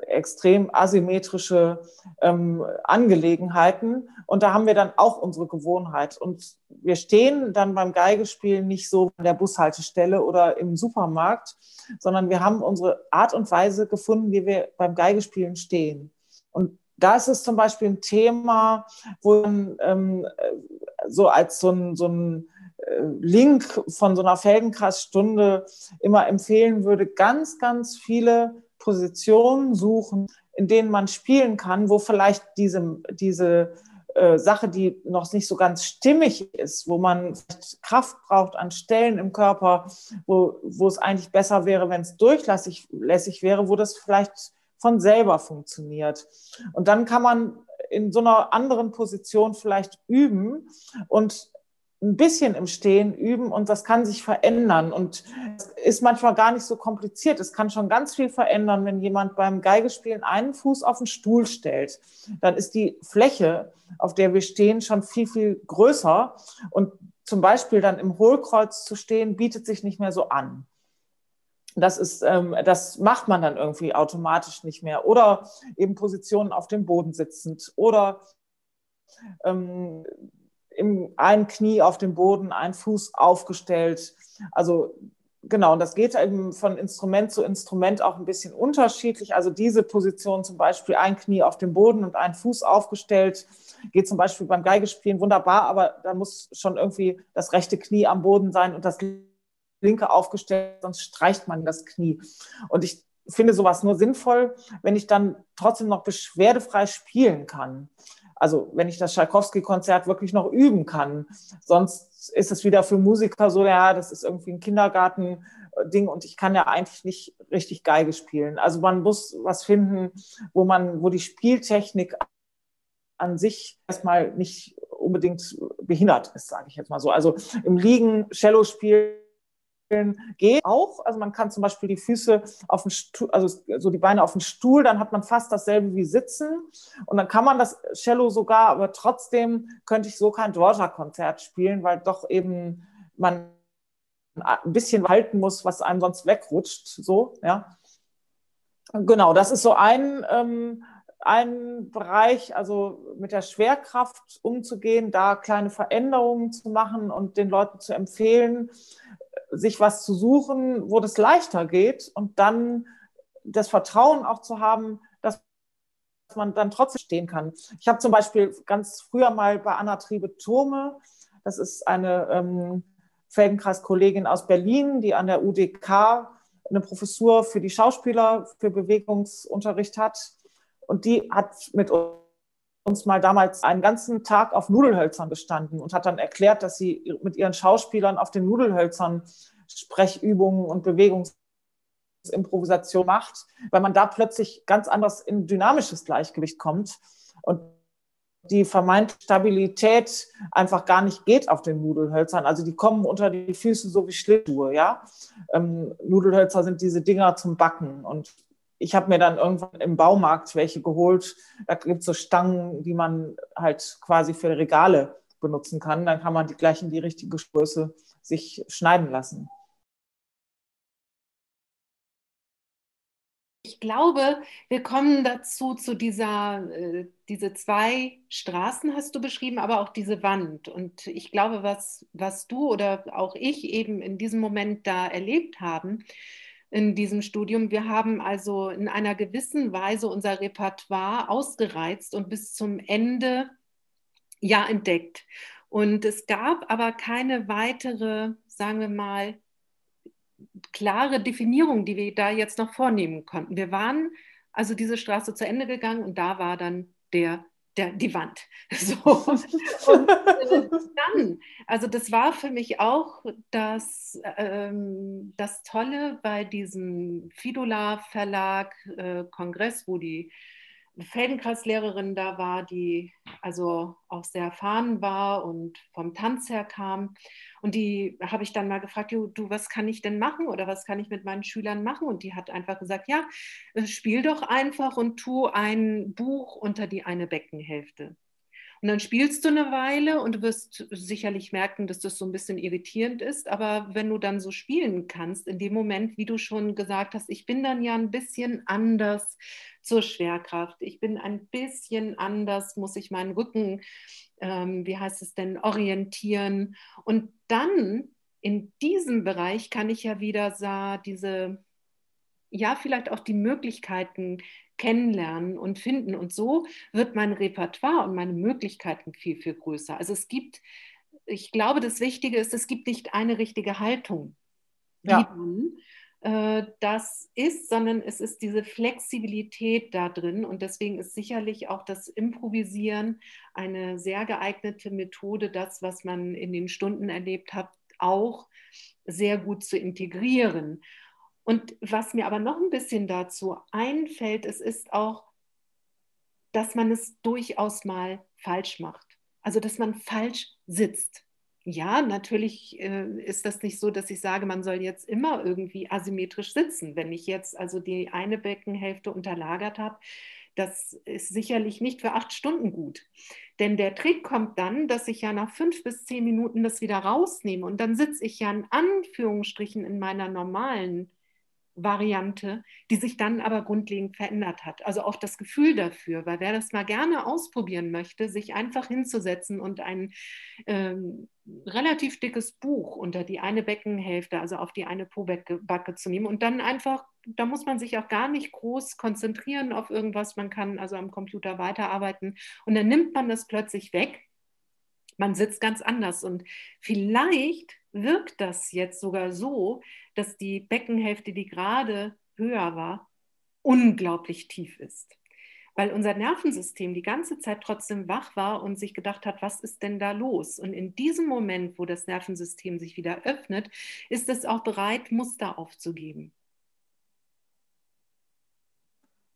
extrem asymmetrische ähm, Angelegenheiten. Und da haben wir dann auch unsere Gewohnheit. Und wir stehen dann beim Geigespielen nicht so an der Bushaltestelle oder im Supermarkt, sondern wir haben unsere Art und Weise gefunden, wie wir beim Geigespielen stehen. Und da ist es zum Beispiel ein Thema, wo man ähm, so als so ein, so ein äh, Link von so einer Feldenkreisstunde immer empfehlen würde, ganz, ganz viele Positionen suchen, in denen man spielen kann, wo vielleicht diese, diese äh, Sache, die noch nicht so ganz stimmig ist, wo man Kraft braucht an Stellen im Körper, wo, wo es eigentlich besser wäre, wenn es durchlässig lässig wäre, wo das vielleicht von selber funktioniert. Und dann kann man in so einer anderen Position vielleicht üben und ein bisschen im Stehen üben und das kann sich verändern und ist manchmal gar nicht so kompliziert. Es kann schon ganz viel verändern, wenn jemand beim Geigespielen einen Fuß auf den Stuhl stellt. Dann ist die Fläche, auf der wir stehen, schon viel, viel größer und zum Beispiel dann im Hohlkreuz zu stehen, bietet sich nicht mehr so an. Das, ist, ähm, das macht man dann irgendwie automatisch nicht mehr. Oder eben Positionen auf dem Boden sitzend oder ähm, im, ein Knie auf dem Boden, ein Fuß aufgestellt. Also genau, und das geht eben von Instrument zu Instrument auch ein bisschen unterschiedlich. Also diese Position zum Beispiel, ein Knie auf dem Boden und ein Fuß aufgestellt, geht zum Beispiel beim Geigespielen wunderbar, aber da muss schon irgendwie das rechte Knie am Boden sein und das linke aufgestellt, sonst streicht man das Knie. Und ich finde sowas nur sinnvoll, wenn ich dann trotzdem noch beschwerdefrei spielen kann. Also wenn ich das Tschaikowski-Konzert wirklich noch üben kann. Sonst ist es wieder für Musiker so, ja, das ist irgendwie ein Kindergarten-Ding und ich kann ja eigentlich nicht richtig Geige spielen. Also man muss was finden, wo man, wo die Spieltechnik an sich erstmal nicht unbedingt behindert ist, sage ich jetzt mal so. Also im Liegen Cello spielen geht auch. Also man kann zum Beispiel die Füße auf den Stuhl, also so die Beine auf den Stuhl, dann hat man fast dasselbe wie Sitzen. Und dann kann man das Cello sogar, aber trotzdem könnte ich so kein Dvorak-Konzert spielen, weil doch eben man ein bisschen halten muss, was einem sonst wegrutscht. So, ja. Genau, das ist so ein, ähm, ein Bereich, also mit der Schwerkraft umzugehen, da kleine Veränderungen zu machen und den Leuten zu empfehlen, sich was zu suchen, wo das leichter geht und dann das Vertrauen auch zu haben, dass man dann trotzdem stehen kann. Ich habe zum Beispiel ganz früher mal bei Anna Triebe Turme, das ist eine ähm, Feldenkreis-Kollegin aus Berlin, die an der UDK eine Professur für die Schauspieler für Bewegungsunterricht hat. Und die hat mit uns mal damals einen ganzen Tag auf Nudelhölzern gestanden und hat dann erklärt, dass sie mit ihren Schauspielern auf den Nudelhölzern Sprechübungen und Bewegungsimprovisation macht, weil man da plötzlich ganz anders in dynamisches Gleichgewicht kommt und die vermeinte Stabilität einfach gar nicht geht auf den Nudelhölzern. Also die kommen unter die Füße so wie Schlittschuhe, ja. Ähm, Nudelhölzer sind diese Dinger zum Backen und ich habe mir dann irgendwann im Baumarkt welche geholt. Da gibt es so Stangen, die man halt quasi für Regale benutzen kann. Dann kann man die gleich in die richtige Größe sich schneiden lassen. Ich glaube, wir kommen dazu, zu dieser, äh, diese zwei Straßen hast du beschrieben, aber auch diese Wand. Und ich glaube, was, was du oder auch ich eben in diesem Moment da erlebt haben, in diesem Studium. Wir haben also in einer gewissen Weise unser Repertoire ausgereizt und bis zum Ende ja entdeckt. Und es gab aber keine weitere, sagen wir mal, klare Definierung, die wir da jetzt noch vornehmen konnten. Wir waren also diese Straße zu Ende gegangen und da war dann der der, die Wand. So. Und äh, dann, also das war für mich auch das, ähm, das Tolle bei diesem Fidula Verlag äh, Kongress, wo die Feldenkreislehrerin da war, die also auch sehr erfahren war und vom Tanz her kam. Und die habe ich dann mal gefragt, du, du, was kann ich denn machen oder was kann ich mit meinen Schülern machen? Und die hat einfach gesagt, ja, äh, spiel doch einfach und tu ein Buch unter die eine Beckenhälfte. Und dann spielst du eine Weile und du wirst sicherlich merken, dass das so ein bisschen irritierend ist. Aber wenn du dann so spielen kannst, in dem Moment, wie du schon gesagt hast, ich bin dann ja ein bisschen anders zur Schwerkraft. Ich bin ein bisschen anders, muss ich meinen Rücken, ähm, wie heißt es denn, orientieren. Und dann in diesem Bereich kann ich ja wieder so diese ja, vielleicht auch die Möglichkeiten kennenlernen und finden. Und so wird mein Repertoire und meine Möglichkeiten viel, viel größer. Also es gibt, ich glaube, das Wichtige ist, es gibt nicht eine richtige Haltung, ja. dann äh, das ist, sondern es ist diese Flexibilität da drin. Und deswegen ist sicherlich auch das Improvisieren eine sehr geeignete Methode, das, was man in den Stunden erlebt hat, auch sehr gut zu integrieren. Und was mir aber noch ein bisschen dazu einfällt, es ist auch, dass man es durchaus mal falsch macht. Also, dass man falsch sitzt. Ja, natürlich äh, ist das nicht so, dass ich sage, man soll jetzt immer irgendwie asymmetrisch sitzen. Wenn ich jetzt also die eine Beckenhälfte unterlagert habe, das ist sicherlich nicht für acht Stunden gut. Denn der Trick kommt dann, dass ich ja nach fünf bis zehn Minuten das wieder rausnehme und dann sitze ich ja in Anführungsstrichen in meiner normalen Variante, die sich dann aber grundlegend verändert hat. Also auch das Gefühl dafür, weil wer das mal gerne ausprobieren möchte, sich einfach hinzusetzen und ein ähm, relativ dickes Buch unter die eine Beckenhälfte, also auf die eine Pobacke zu nehmen und dann einfach, da muss man sich auch gar nicht groß konzentrieren auf irgendwas, man kann also am Computer weiterarbeiten und dann nimmt man das plötzlich weg. Man sitzt ganz anders und vielleicht wirkt das jetzt sogar so, dass die Beckenhälfte, die gerade höher war, unglaublich tief ist. Weil unser Nervensystem die ganze Zeit trotzdem wach war und sich gedacht hat, was ist denn da los? Und in diesem Moment, wo das Nervensystem sich wieder öffnet, ist es auch bereit, Muster aufzugeben.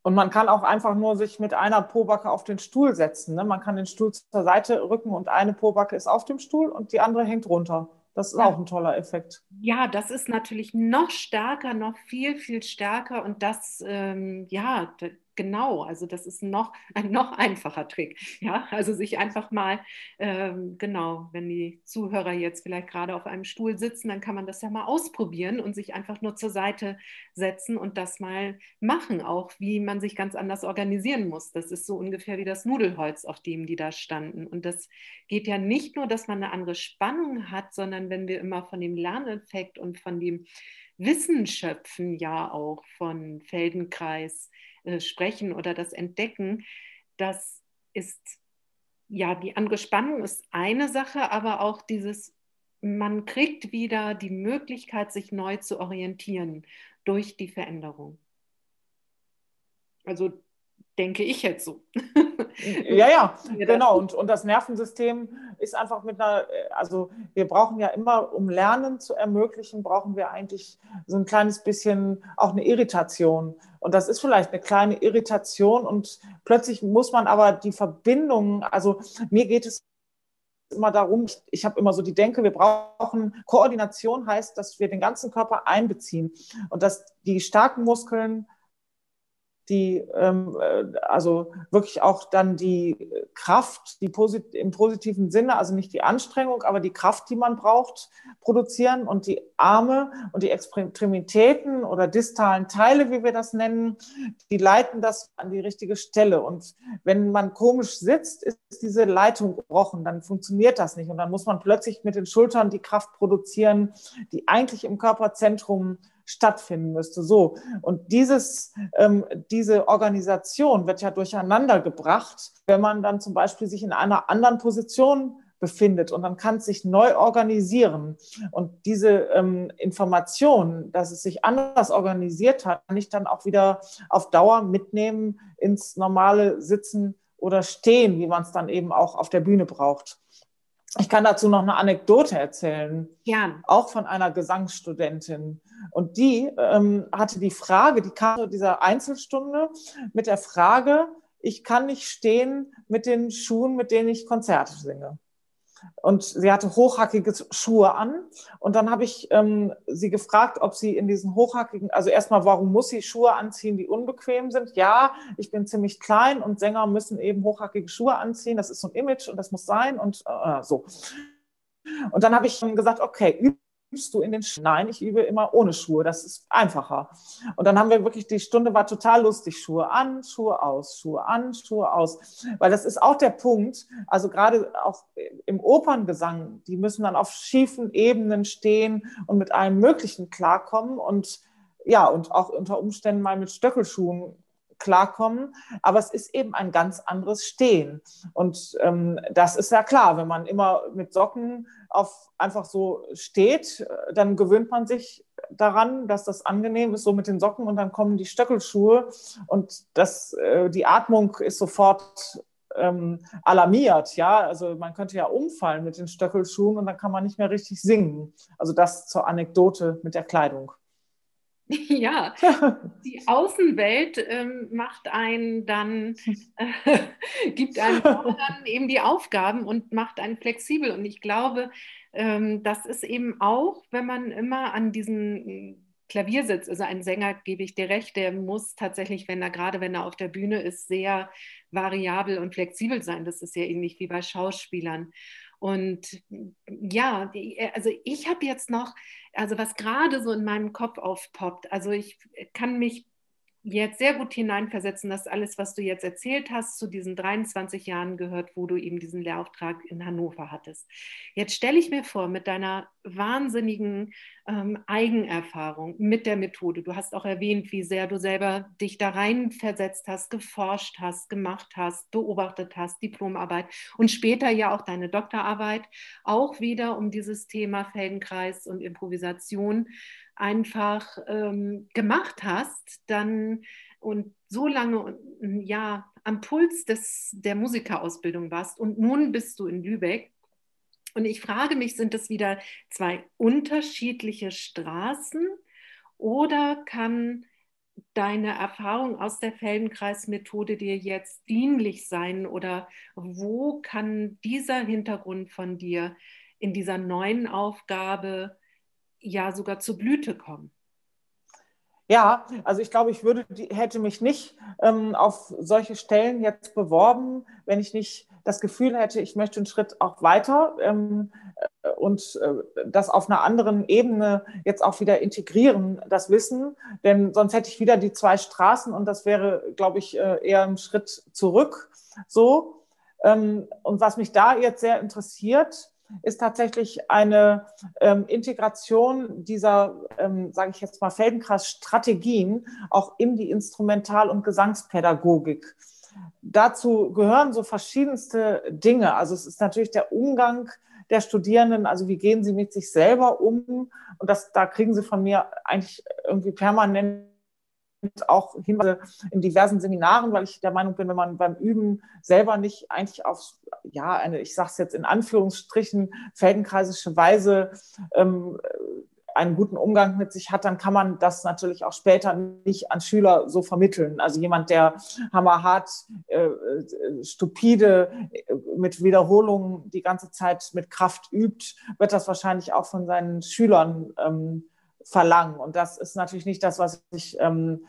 Und man kann auch einfach nur sich mit einer Pobacke auf den Stuhl setzen. Ne? Man kann den Stuhl zur Seite rücken und eine Pobacke ist auf dem Stuhl und die andere hängt runter. Das ist auch ein toller Effekt. Ja, das ist natürlich noch stärker, noch viel, viel stärker. Und das, ähm, ja, genau, also das ist noch ein noch einfacher Trick. Ja, also sich einfach mal, ähm, genau, wenn die Zuhörer jetzt vielleicht gerade auf einem Stuhl sitzen, dann kann man das ja mal ausprobieren und sich einfach nur zur Seite setzen und das mal machen, auch wie man sich ganz anders organisieren muss. Das ist so ungefähr wie das Nudelholz, auf dem die da standen. Und das geht ja nicht nur, dass man eine andere Spannung hat, sondern wenn wir immer von dem Lerneffekt und von dem Wissen schöpfen, ja auch von Feldenkreis, äh, sprechen oder das Entdecken, das ist ja die Angespannung ist eine Sache, aber auch dieses, man kriegt wieder die Möglichkeit, sich neu zu orientieren durch die Veränderung. Also denke ich jetzt so. ja, ja, genau. Und, und das Nervensystem ist einfach mit einer, also wir brauchen ja immer, um Lernen zu ermöglichen, brauchen wir eigentlich so ein kleines bisschen auch eine Irritation. Und das ist vielleicht eine kleine Irritation und plötzlich muss man aber die Verbindung, also mir geht es immer darum, ich, ich habe immer so die Denke, wir brauchen Koordination, heißt, dass wir den ganzen Körper einbeziehen und dass die starken Muskeln die ähm, äh, also wirklich auch dann die Kraft, die posit im positiven Sinne, also nicht die Anstrengung, aber die Kraft, die man braucht, produzieren und die Arme und die Extremitäten oder distalen Teile, wie wir das nennen, die leiten das an die richtige Stelle. Und wenn man komisch sitzt, ist diese Leitung gebrochen, dann funktioniert das nicht und dann muss man plötzlich mit den Schultern die Kraft produzieren, die eigentlich im Körperzentrum stattfinden müsste. So. Und dieses, ähm, diese Organisation wird ja durcheinander gebracht, wenn man dann zum Beispiel sich in einer anderen Position befindet und dann kann es sich neu organisieren. Und diese ähm, Information, dass es sich anders organisiert hat, kann ich dann auch wieder auf Dauer mitnehmen ins normale Sitzen oder Stehen, wie man es dann eben auch auf der Bühne braucht. Ich kann dazu noch eine Anekdote erzählen. Ja. Auch von einer Gesangsstudentin. Und die ähm, hatte die Frage, die kam zu dieser Einzelstunde mit der Frage, ich kann nicht stehen mit den Schuhen, mit denen ich Konzerte singe. Und sie hatte hochhackige Schuhe an. Und dann habe ich ähm, sie gefragt, ob sie in diesen hochhackigen, also erstmal, warum muss sie Schuhe anziehen, die unbequem sind? Ja, ich bin ziemlich klein und Sänger müssen eben hochhackige Schuhe anziehen. Das ist so ein Image und das muss sein und äh, so. Und dann habe ich gesagt, okay, übst du in den Schuhen? Nein, ich übe immer ohne Schuhe. Das ist einfacher. Und dann haben wir wirklich, die Stunde war total lustig. Schuhe an, Schuhe aus, Schuhe an, Schuhe aus. Weil das ist auch der Punkt. Also gerade auch im Operngesang, die müssen dann auf schiefen Ebenen stehen und mit allem Möglichen klarkommen. Und ja, und auch unter Umständen mal mit Stöckelschuhen klarkommen. Aber es ist eben ein ganz anderes Stehen. Und ähm, das ist ja klar, wenn man immer mit Socken auf einfach so steht, dann gewöhnt man sich daran, dass das angenehm ist, so mit den Socken und dann kommen die Stöckelschuhe und das, äh, die Atmung ist sofort ähm, alarmiert, ja. Also man könnte ja umfallen mit den Stöckelschuhen und dann kann man nicht mehr richtig singen. Also das zur Anekdote mit der Kleidung. Ja, die Außenwelt ähm, macht einen dann, äh, gibt einem dann eben die Aufgaben und macht einen flexibel. Und ich glaube, ähm, das ist eben auch, wenn man immer an diesen Klavier sitzt, also ein Sänger, gebe ich dir recht, der muss tatsächlich, wenn er gerade wenn er auf der Bühne ist, sehr variabel und flexibel sein. Das ist ja ähnlich wie bei Schauspielern. Und ja, also ich habe jetzt noch, also was gerade so in meinem Kopf aufpoppt, also ich kann mich jetzt sehr gut hineinversetzen, dass alles, was du jetzt erzählt hast, zu diesen 23 Jahren gehört, wo du eben diesen Lehrauftrag in Hannover hattest. Jetzt stelle ich mir vor, mit deiner wahnsinnigen ähm, Eigenerfahrung mit der Methode, du hast auch erwähnt, wie sehr du selber dich da rein versetzt hast, geforscht hast, gemacht hast, beobachtet hast, Diplomarbeit und später ja auch deine Doktorarbeit, auch wieder um dieses Thema Feldenkreis und Improvisation einfach ähm, gemacht hast, dann und so lange ja am Puls des, der Musikerausbildung warst und nun bist du in Lübeck. Und ich frage mich, sind das wieder zwei unterschiedliche Straßen oder kann deine Erfahrung aus der Feldenkreismethode dir jetzt dienlich sein oder wo kann dieser Hintergrund von dir in dieser neuen Aufgabe ja sogar zur Blüte kommen. Ja, also ich glaube, ich würde, hätte mich nicht ähm, auf solche Stellen jetzt beworben, wenn ich nicht das Gefühl hätte, ich möchte einen Schritt auch weiter ähm, äh, und äh, das auf einer anderen Ebene jetzt auch wieder integrieren, das Wissen. Denn sonst hätte ich wieder die zwei Straßen und das wäre, glaube ich, äh, eher ein Schritt zurück. So. Ähm, und was mich da jetzt sehr interessiert, ist tatsächlich eine ähm, Integration dieser, ähm, sage ich jetzt mal, Feldenkreis-Strategien auch in die Instrumental- und Gesangspädagogik. Dazu gehören so verschiedenste Dinge. Also es ist natürlich der Umgang der Studierenden, also wie gehen sie mit sich selber um? Und das, da kriegen sie von mir eigentlich irgendwie permanent auch Hinweise in diversen Seminaren, weil ich der Meinung bin, wenn man beim Üben selber nicht eigentlich auf, ja, eine, ich sage es jetzt in Anführungsstrichen, feldenkreisische Weise ähm, einen guten Umgang mit sich hat, dann kann man das natürlich auch später nicht an Schüler so vermitteln. Also jemand, der hammerhart, äh, äh stupide, äh, mit Wiederholungen die ganze Zeit mit Kraft übt, wird das wahrscheinlich auch von seinen Schülern ähm, verlangen. Und das ist natürlich nicht das, was ich ähm,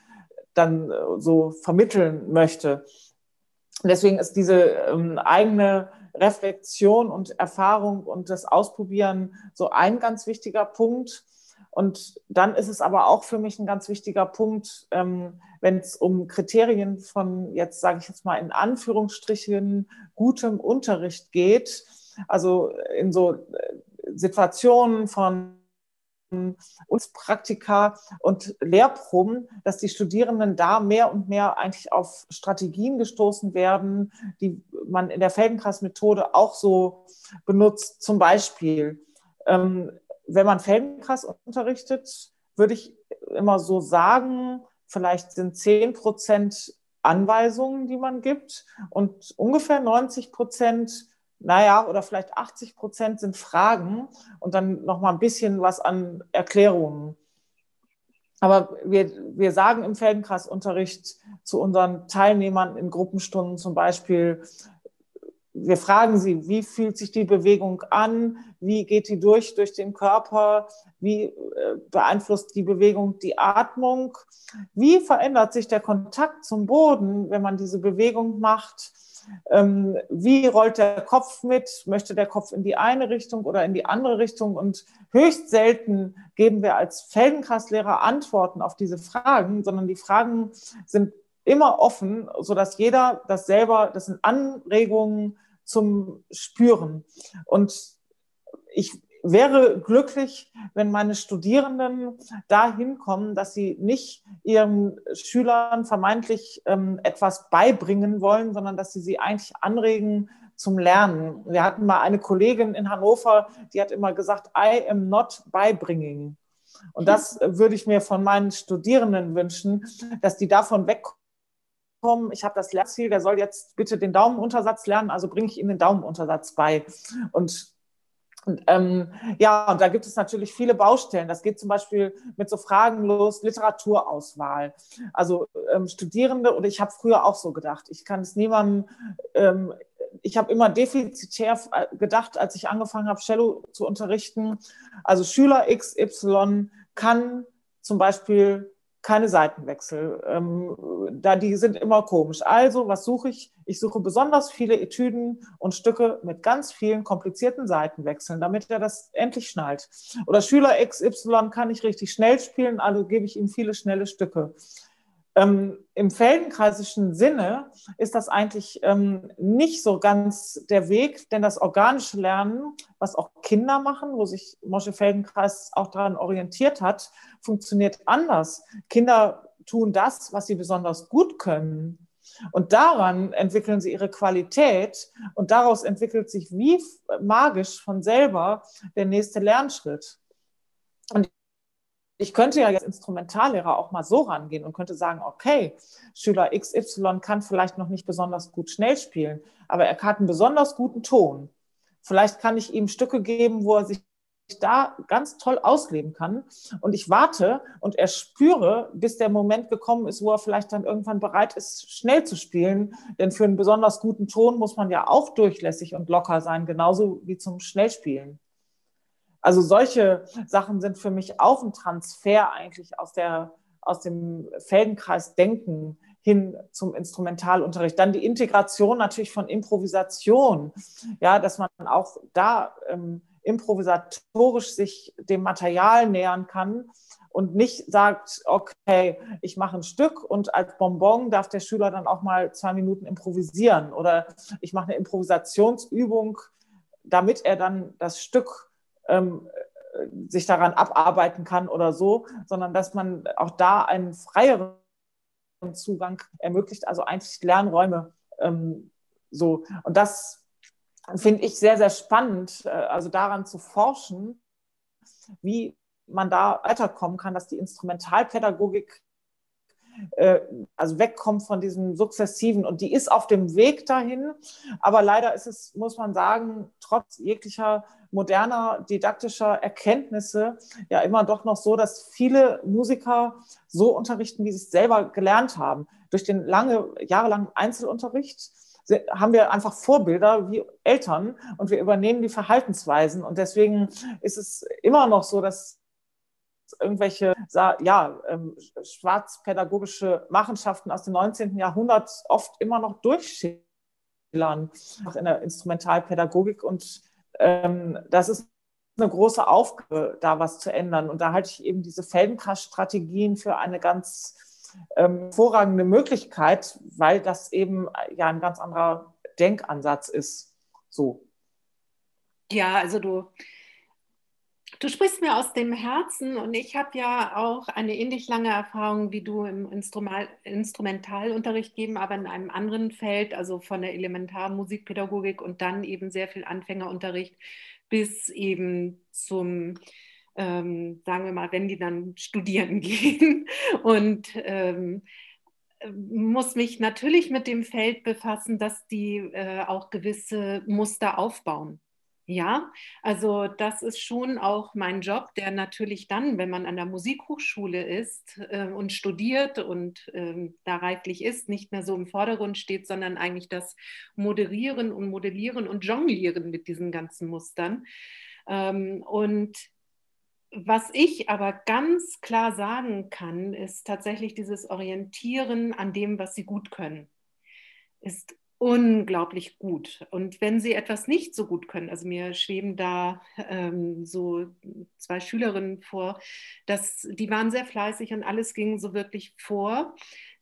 dann äh, so vermitteln möchte. Deswegen ist diese ähm, eigene Reflexion und Erfahrung und das Ausprobieren so ein ganz wichtiger Punkt. Und dann ist es aber auch für mich ein ganz wichtiger Punkt, ähm, wenn es um Kriterien von, jetzt sage ich jetzt mal in Anführungsstrichen, gutem Unterricht geht. Also in so äh, Situationen von uns Praktika und Lehrproben, dass die Studierenden da mehr und mehr eigentlich auf Strategien gestoßen werden, die man in der Feldenkreis-Methode auch so benutzt. Zum Beispiel, ähm, wenn man Feldenkreis unterrichtet, würde ich immer so sagen, vielleicht sind 10 Prozent Anweisungen, die man gibt und ungefähr 90 Prozent naja, oder vielleicht 80 Prozent sind Fragen und dann noch mal ein bisschen was an Erklärungen. Aber wir, wir sagen im Feldenkreisunterricht zu unseren Teilnehmern in Gruppenstunden zum Beispiel, wir fragen sie, wie fühlt sich die Bewegung an? Wie geht die durch, durch den Körper? Wie äh, beeinflusst die Bewegung die Atmung? Wie verändert sich der Kontakt zum Boden, wenn man diese Bewegung macht? Ähm, wie rollt der Kopf mit? Möchte der Kopf in die eine Richtung oder in die andere Richtung? Und höchst selten geben wir als Feldenkreislehrer Antworten auf diese Fragen, sondern die Fragen sind immer offen, sodass jeder das selber, das sind Anregungen zum Spüren. Und ich wäre glücklich, wenn meine Studierenden dahin kommen, dass sie nicht ihren Schülern vermeintlich ähm, etwas beibringen wollen, sondern dass sie sie eigentlich anregen zum Lernen. Wir hatten mal eine Kollegin in Hannover, die hat immer gesagt, I am not beibringing. Und das würde ich mir von meinen Studierenden wünschen, dass die davon wegkommen. Ich habe das Lernziel, der soll jetzt bitte den Daumenuntersatz lernen, also bringe ich ihm den Daumenuntersatz bei. Und und, ähm, ja, und da gibt es natürlich viele Baustellen. Das geht zum Beispiel mit so Fragen los, Literaturauswahl. Also ähm, Studierende, oder ich habe früher auch so gedacht, ich kann es niemandem, ähm, ich habe immer defizitär äh, gedacht, als ich angefangen habe, Cello zu unterrichten. Also Schüler XY kann zum Beispiel keine Seitenwechsel. Ähm, da die sind immer komisch. Also, was suche ich? Ich suche besonders viele Etüden und Stücke mit ganz vielen komplizierten Seitenwechseln, damit er das endlich schnallt. Oder Schüler XY kann ich richtig schnell spielen, also gebe ich ihm viele schnelle Stücke. Ähm, Im feldenkreisischen Sinne ist das eigentlich ähm, nicht so ganz der Weg, denn das organische Lernen, was auch Kinder machen, wo sich Mosche Feldenkreis auch daran orientiert hat, funktioniert anders. Kinder tun das, was sie besonders gut können. Und daran entwickeln sie ihre Qualität und daraus entwickelt sich wie magisch von selber der nächste Lernschritt. Ich könnte ja als Instrumentallehrer auch mal so rangehen und könnte sagen, okay, Schüler XY kann vielleicht noch nicht besonders gut schnell spielen, aber er hat einen besonders guten Ton. Vielleicht kann ich ihm Stücke geben, wo er sich da ganz toll ausleben kann. Und ich warte und er spüre, bis der Moment gekommen ist, wo er vielleicht dann irgendwann bereit ist, schnell zu spielen. Denn für einen besonders guten Ton muss man ja auch durchlässig und locker sein, genauso wie zum Schnellspielen. Also solche Sachen sind für mich auch ein Transfer eigentlich aus, der, aus dem Feldenkreis Denken hin zum Instrumentalunterricht. Dann die Integration natürlich von Improvisation, ja, dass man auch da ähm, improvisatorisch sich dem Material nähern kann und nicht sagt, okay, ich mache ein Stück und als Bonbon darf der Schüler dann auch mal zwei Minuten improvisieren oder ich mache eine Improvisationsübung, damit er dann das Stück ähm, sich daran abarbeiten kann oder so, sondern dass man auch da einen freieren Zugang ermöglicht, also eigentlich Lernräume ähm, so. Und das finde ich sehr, sehr spannend, äh, also daran zu forschen, wie man da weiterkommen kann, dass die Instrumentalpädagogik äh, also wegkommt von diesem sukzessiven und die ist auf dem Weg dahin, aber leider ist es, muss man sagen, trotz jeglicher moderner didaktischer Erkenntnisse ja immer doch noch so, dass viele Musiker so unterrichten, wie sie es selber gelernt haben. Durch den lange, jahrelangen Einzelunterricht haben wir einfach Vorbilder wie Eltern und wir übernehmen die Verhaltensweisen. Und deswegen ist es immer noch so, dass irgendwelche ja, ähm, schwarzpädagogische Machenschaften aus dem 19. Jahrhundert oft immer noch durchschillern in der Instrumentalpädagogik. Und ähm, das ist eine große Aufgabe, da was zu ändern. Und da halte ich eben diese Feldenkreis-Strategien für eine ganz ähm, hervorragende Möglichkeit, weil das eben ja ein ganz anderer Denkansatz ist. So. Ja, also du Du sprichst mir aus dem Herzen und ich habe ja auch eine ähnlich lange Erfahrung wie du im Instrumental Instrumentalunterricht geben, aber in einem anderen Feld, also von der Elementarmusikpädagogik und dann eben sehr viel Anfängerunterricht bis eben zum, ähm, sagen wir mal, wenn die dann studieren gehen und ähm, muss mich natürlich mit dem Feld befassen, dass die äh, auch gewisse Muster aufbauen. Ja, also das ist schon auch mein Job, der natürlich dann, wenn man an der Musikhochschule ist äh, und studiert und äh, da reiflich ist, nicht mehr so im Vordergrund steht, sondern eigentlich das Moderieren und Modellieren und Jonglieren mit diesen ganzen Mustern. Ähm, und was ich aber ganz klar sagen kann, ist tatsächlich dieses Orientieren an dem, was sie gut können. Ist unglaublich gut. Und wenn sie etwas nicht so gut können, also mir schweben da ähm, so zwei Schülerinnen vor, dass die waren sehr fleißig und alles ging so wirklich vor.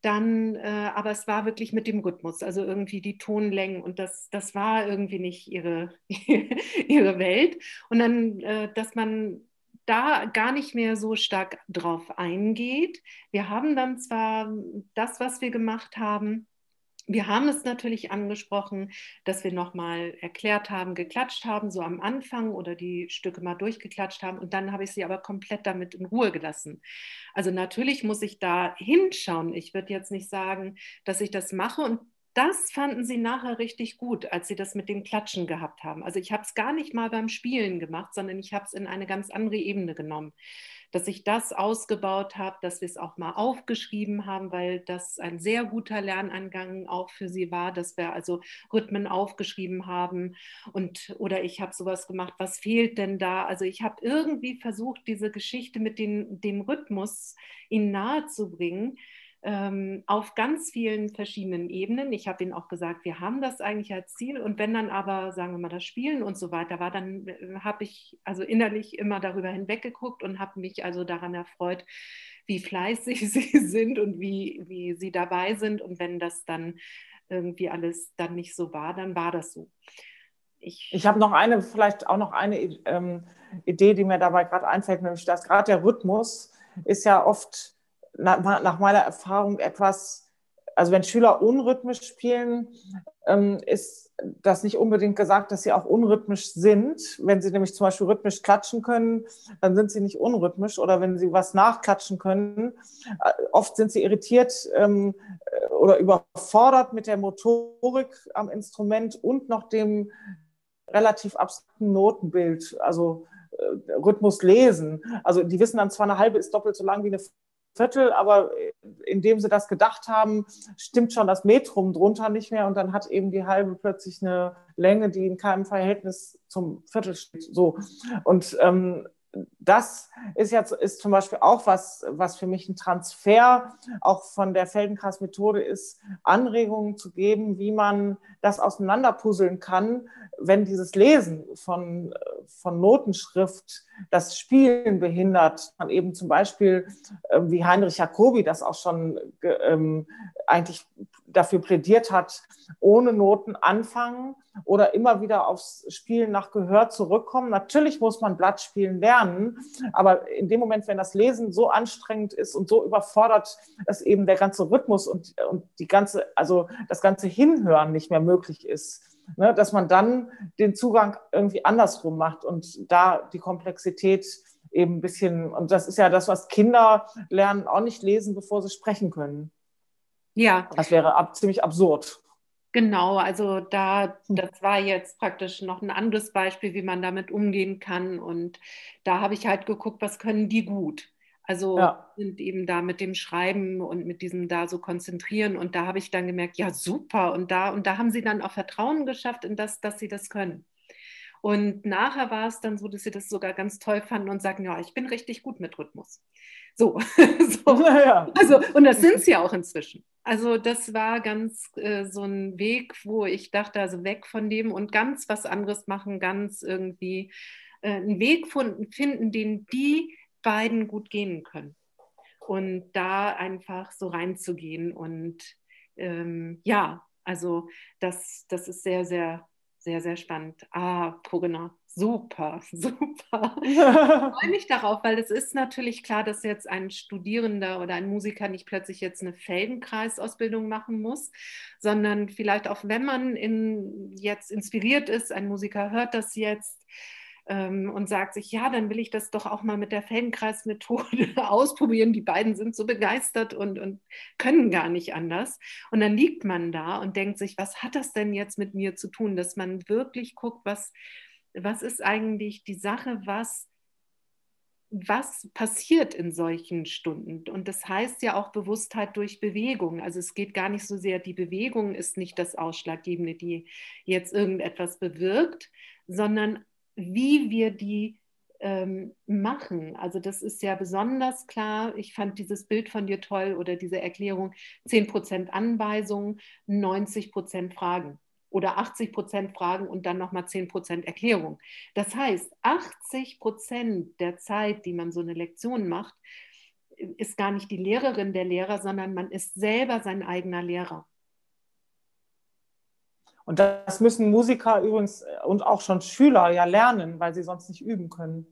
dann, äh, aber es war wirklich mit dem Rhythmus, also irgendwie die Tonlängen und das, das war irgendwie nicht ihre, ihre Welt. Und dann, äh, dass man da gar nicht mehr so stark drauf eingeht. Wir haben dann zwar das, was wir gemacht haben, wir haben es natürlich angesprochen, dass wir nochmal erklärt haben, geklatscht haben, so am Anfang oder die Stücke mal durchgeklatscht haben und dann habe ich sie aber komplett damit in Ruhe gelassen. Also natürlich muss ich da hinschauen. Ich würde jetzt nicht sagen, dass ich das mache und das fanden sie nachher richtig gut, als sie das mit dem Klatschen gehabt haben. Also ich habe es gar nicht mal beim Spielen gemacht, sondern ich habe es in eine ganz andere Ebene genommen. Dass ich das ausgebaut habe, dass wir es auch mal aufgeschrieben haben, weil das ein sehr guter Lernangang auch für sie war, dass wir also Rhythmen aufgeschrieben haben. Und oder ich habe sowas gemacht, was fehlt denn da? Also ich habe irgendwie versucht, diese Geschichte mit den, dem Rhythmus ihnen nahezubringen ähm, auf ganz vielen verschiedenen Ebenen. Ich habe ihnen auch gesagt, wir haben das eigentlich als Ziel. Und wenn dann aber, sagen wir mal, das Spielen und so weiter war, dann äh, habe ich also innerlich immer darüber hinweggeguckt und habe mich also daran erfreut, wie fleißig sie sind und wie, wie sie dabei sind. Und wenn das dann irgendwie alles dann nicht so war, dann war das so. Ich, ich habe noch eine, vielleicht auch noch eine ähm, Idee, die mir dabei gerade einfällt, nämlich dass gerade der Rhythmus ist ja oft nach, meiner Erfahrung etwas, also wenn Schüler unrhythmisch spielen, ähm, ist das nicht unbedingt gesagt, dass sie auch unrhythmisch sind. Wenn sie nämlich zum Beispiel rhythmisch klatschen können, dann sind sie nicht unrhythmisch. Oder wenn sie was nachklatschen können, äh, oft sind sie irritiert ähm, äh, oder überfordert mit der Motorik am Instrument und noch dem relativ abstrakten Notenbild, also äh, Rhythmus lesen. Also die wissen dann zwar eine halbe ist doppelt so lang wie eine Viertel, aber indem sie das gedacht haben, stimmt schon das Metrum drunter nicht mehr und dann hat eben die halbe plötzlich eine Länge, die in keinem Verhältnis zum Viertel steht. So. Und ähm, das ist jetzt ist zum Beispiel auch was, was für mich ein Transfer auch von der Feldenkreis-Methode ist, Anregungen zu geben, wie man das auseinanderpuzzeln kann, wenn dieses Lesen von, von Notenschrift das Spielen behindert. Man eben zum Beispiel, äh, wie Heinrich Jacobi das auch schon ähm, eigentlich dafür plädiert hat, ohne Noten anfangen oder immer wieder aufs Spielen nach Gehör zurückkommen. Natürlich muss man Blattspielen lernen, aber in dem Moment, wenn das Lesen so anstrengend ist und so überfordert, dass eben der ganze Rhythmus und, und die ganze, also das ganze Hinhören nicht mehr möglich ist, ne, dass man dann den Zugang irgendwie andersrum macht und da die Komplexität eben ein bisschen, und das ist ja das, was Kinder lernen, auch nicht lesen, bevor sie sprechen können. Ja. Das wäre ab, ziemlich absurd. Genau, also da, das war jetzt praktisch noch ein anderes Beispiel, wie man damit umgehen kann. Und da habe ich halt geguckt, was können die gut. Also ja. sind eben da mit dem Schreiben und mit diesem da so konzentrieren. Und da habe ich dann gemerkt, ja, super. Und da, und da haben sie dann auch Vertrauen geschafft in das, dass sie das können. Und nachher war es dann so, dass sie das sogar ganz toll fanden und sagten, ja, ich bin richtig gut mit Rhythmus. So, so. Ja. Also, und das sind sie auch inzwischen. Also das war ganz äh, so ein Weg, wo ich dachte, also weg von dem und ganz was anderes machen, ganz irgendwie äh, einen Weg finden, den die beiden gut gehen können. Und da einfach so reinzugehen. Und ähm, ja, also das, das ist sehr, sehr sehr, sehr spannend. Ah, Corinna, super, super. Ich freue mich darauf, weil es ist natürlich klar, dass jetzt ein Studierender oder ein Musiker nicht plötzlich jetzt eine Feldenkreisausbildung machen muss, sondern vielleicht auch, wenn man in, jetzt inspiriert ist, ein Musiker hört das jetzt, ähm, und sagt sich, ja, dann will ich das doch auch mal mit der Feldenkreismethode ausprobieren. Die beiden sind so begeistert und, und können gar nicht anders. Und dann liegt man da und denkt sich, was hat das denn jetzt mit mir zu tun, dass man wirklich guckt, was, was ist eigentlich die Sache, was was passiert in solchen Stunden. Und das heißt ja auch Bewusstheit durch Bewegung. Also es geht gar nicht so sehr, die Bewegung ist nicht das Ausschlaggebende, die jetzt irgendetwas bewirkt, sondern wie wir die ähm, machen. Also das ist ja besonders klar. Ich fand dieses Bild von dir toll oder diese Erklärung, 10% Anweisungen, 90% Fragen oder 80% Fragen und dann nochmal 10% Erklärung. Das heißt, 80% der Zeit, die man so eine Lektion macht, ist gar nicht die Lehrerin der Lehrer, sondern man ist selber sein eigener Lehrer. Und das müssen Musiker übrigens und auch schon Schüler ja lernen, weil sie sonst nicht üben können.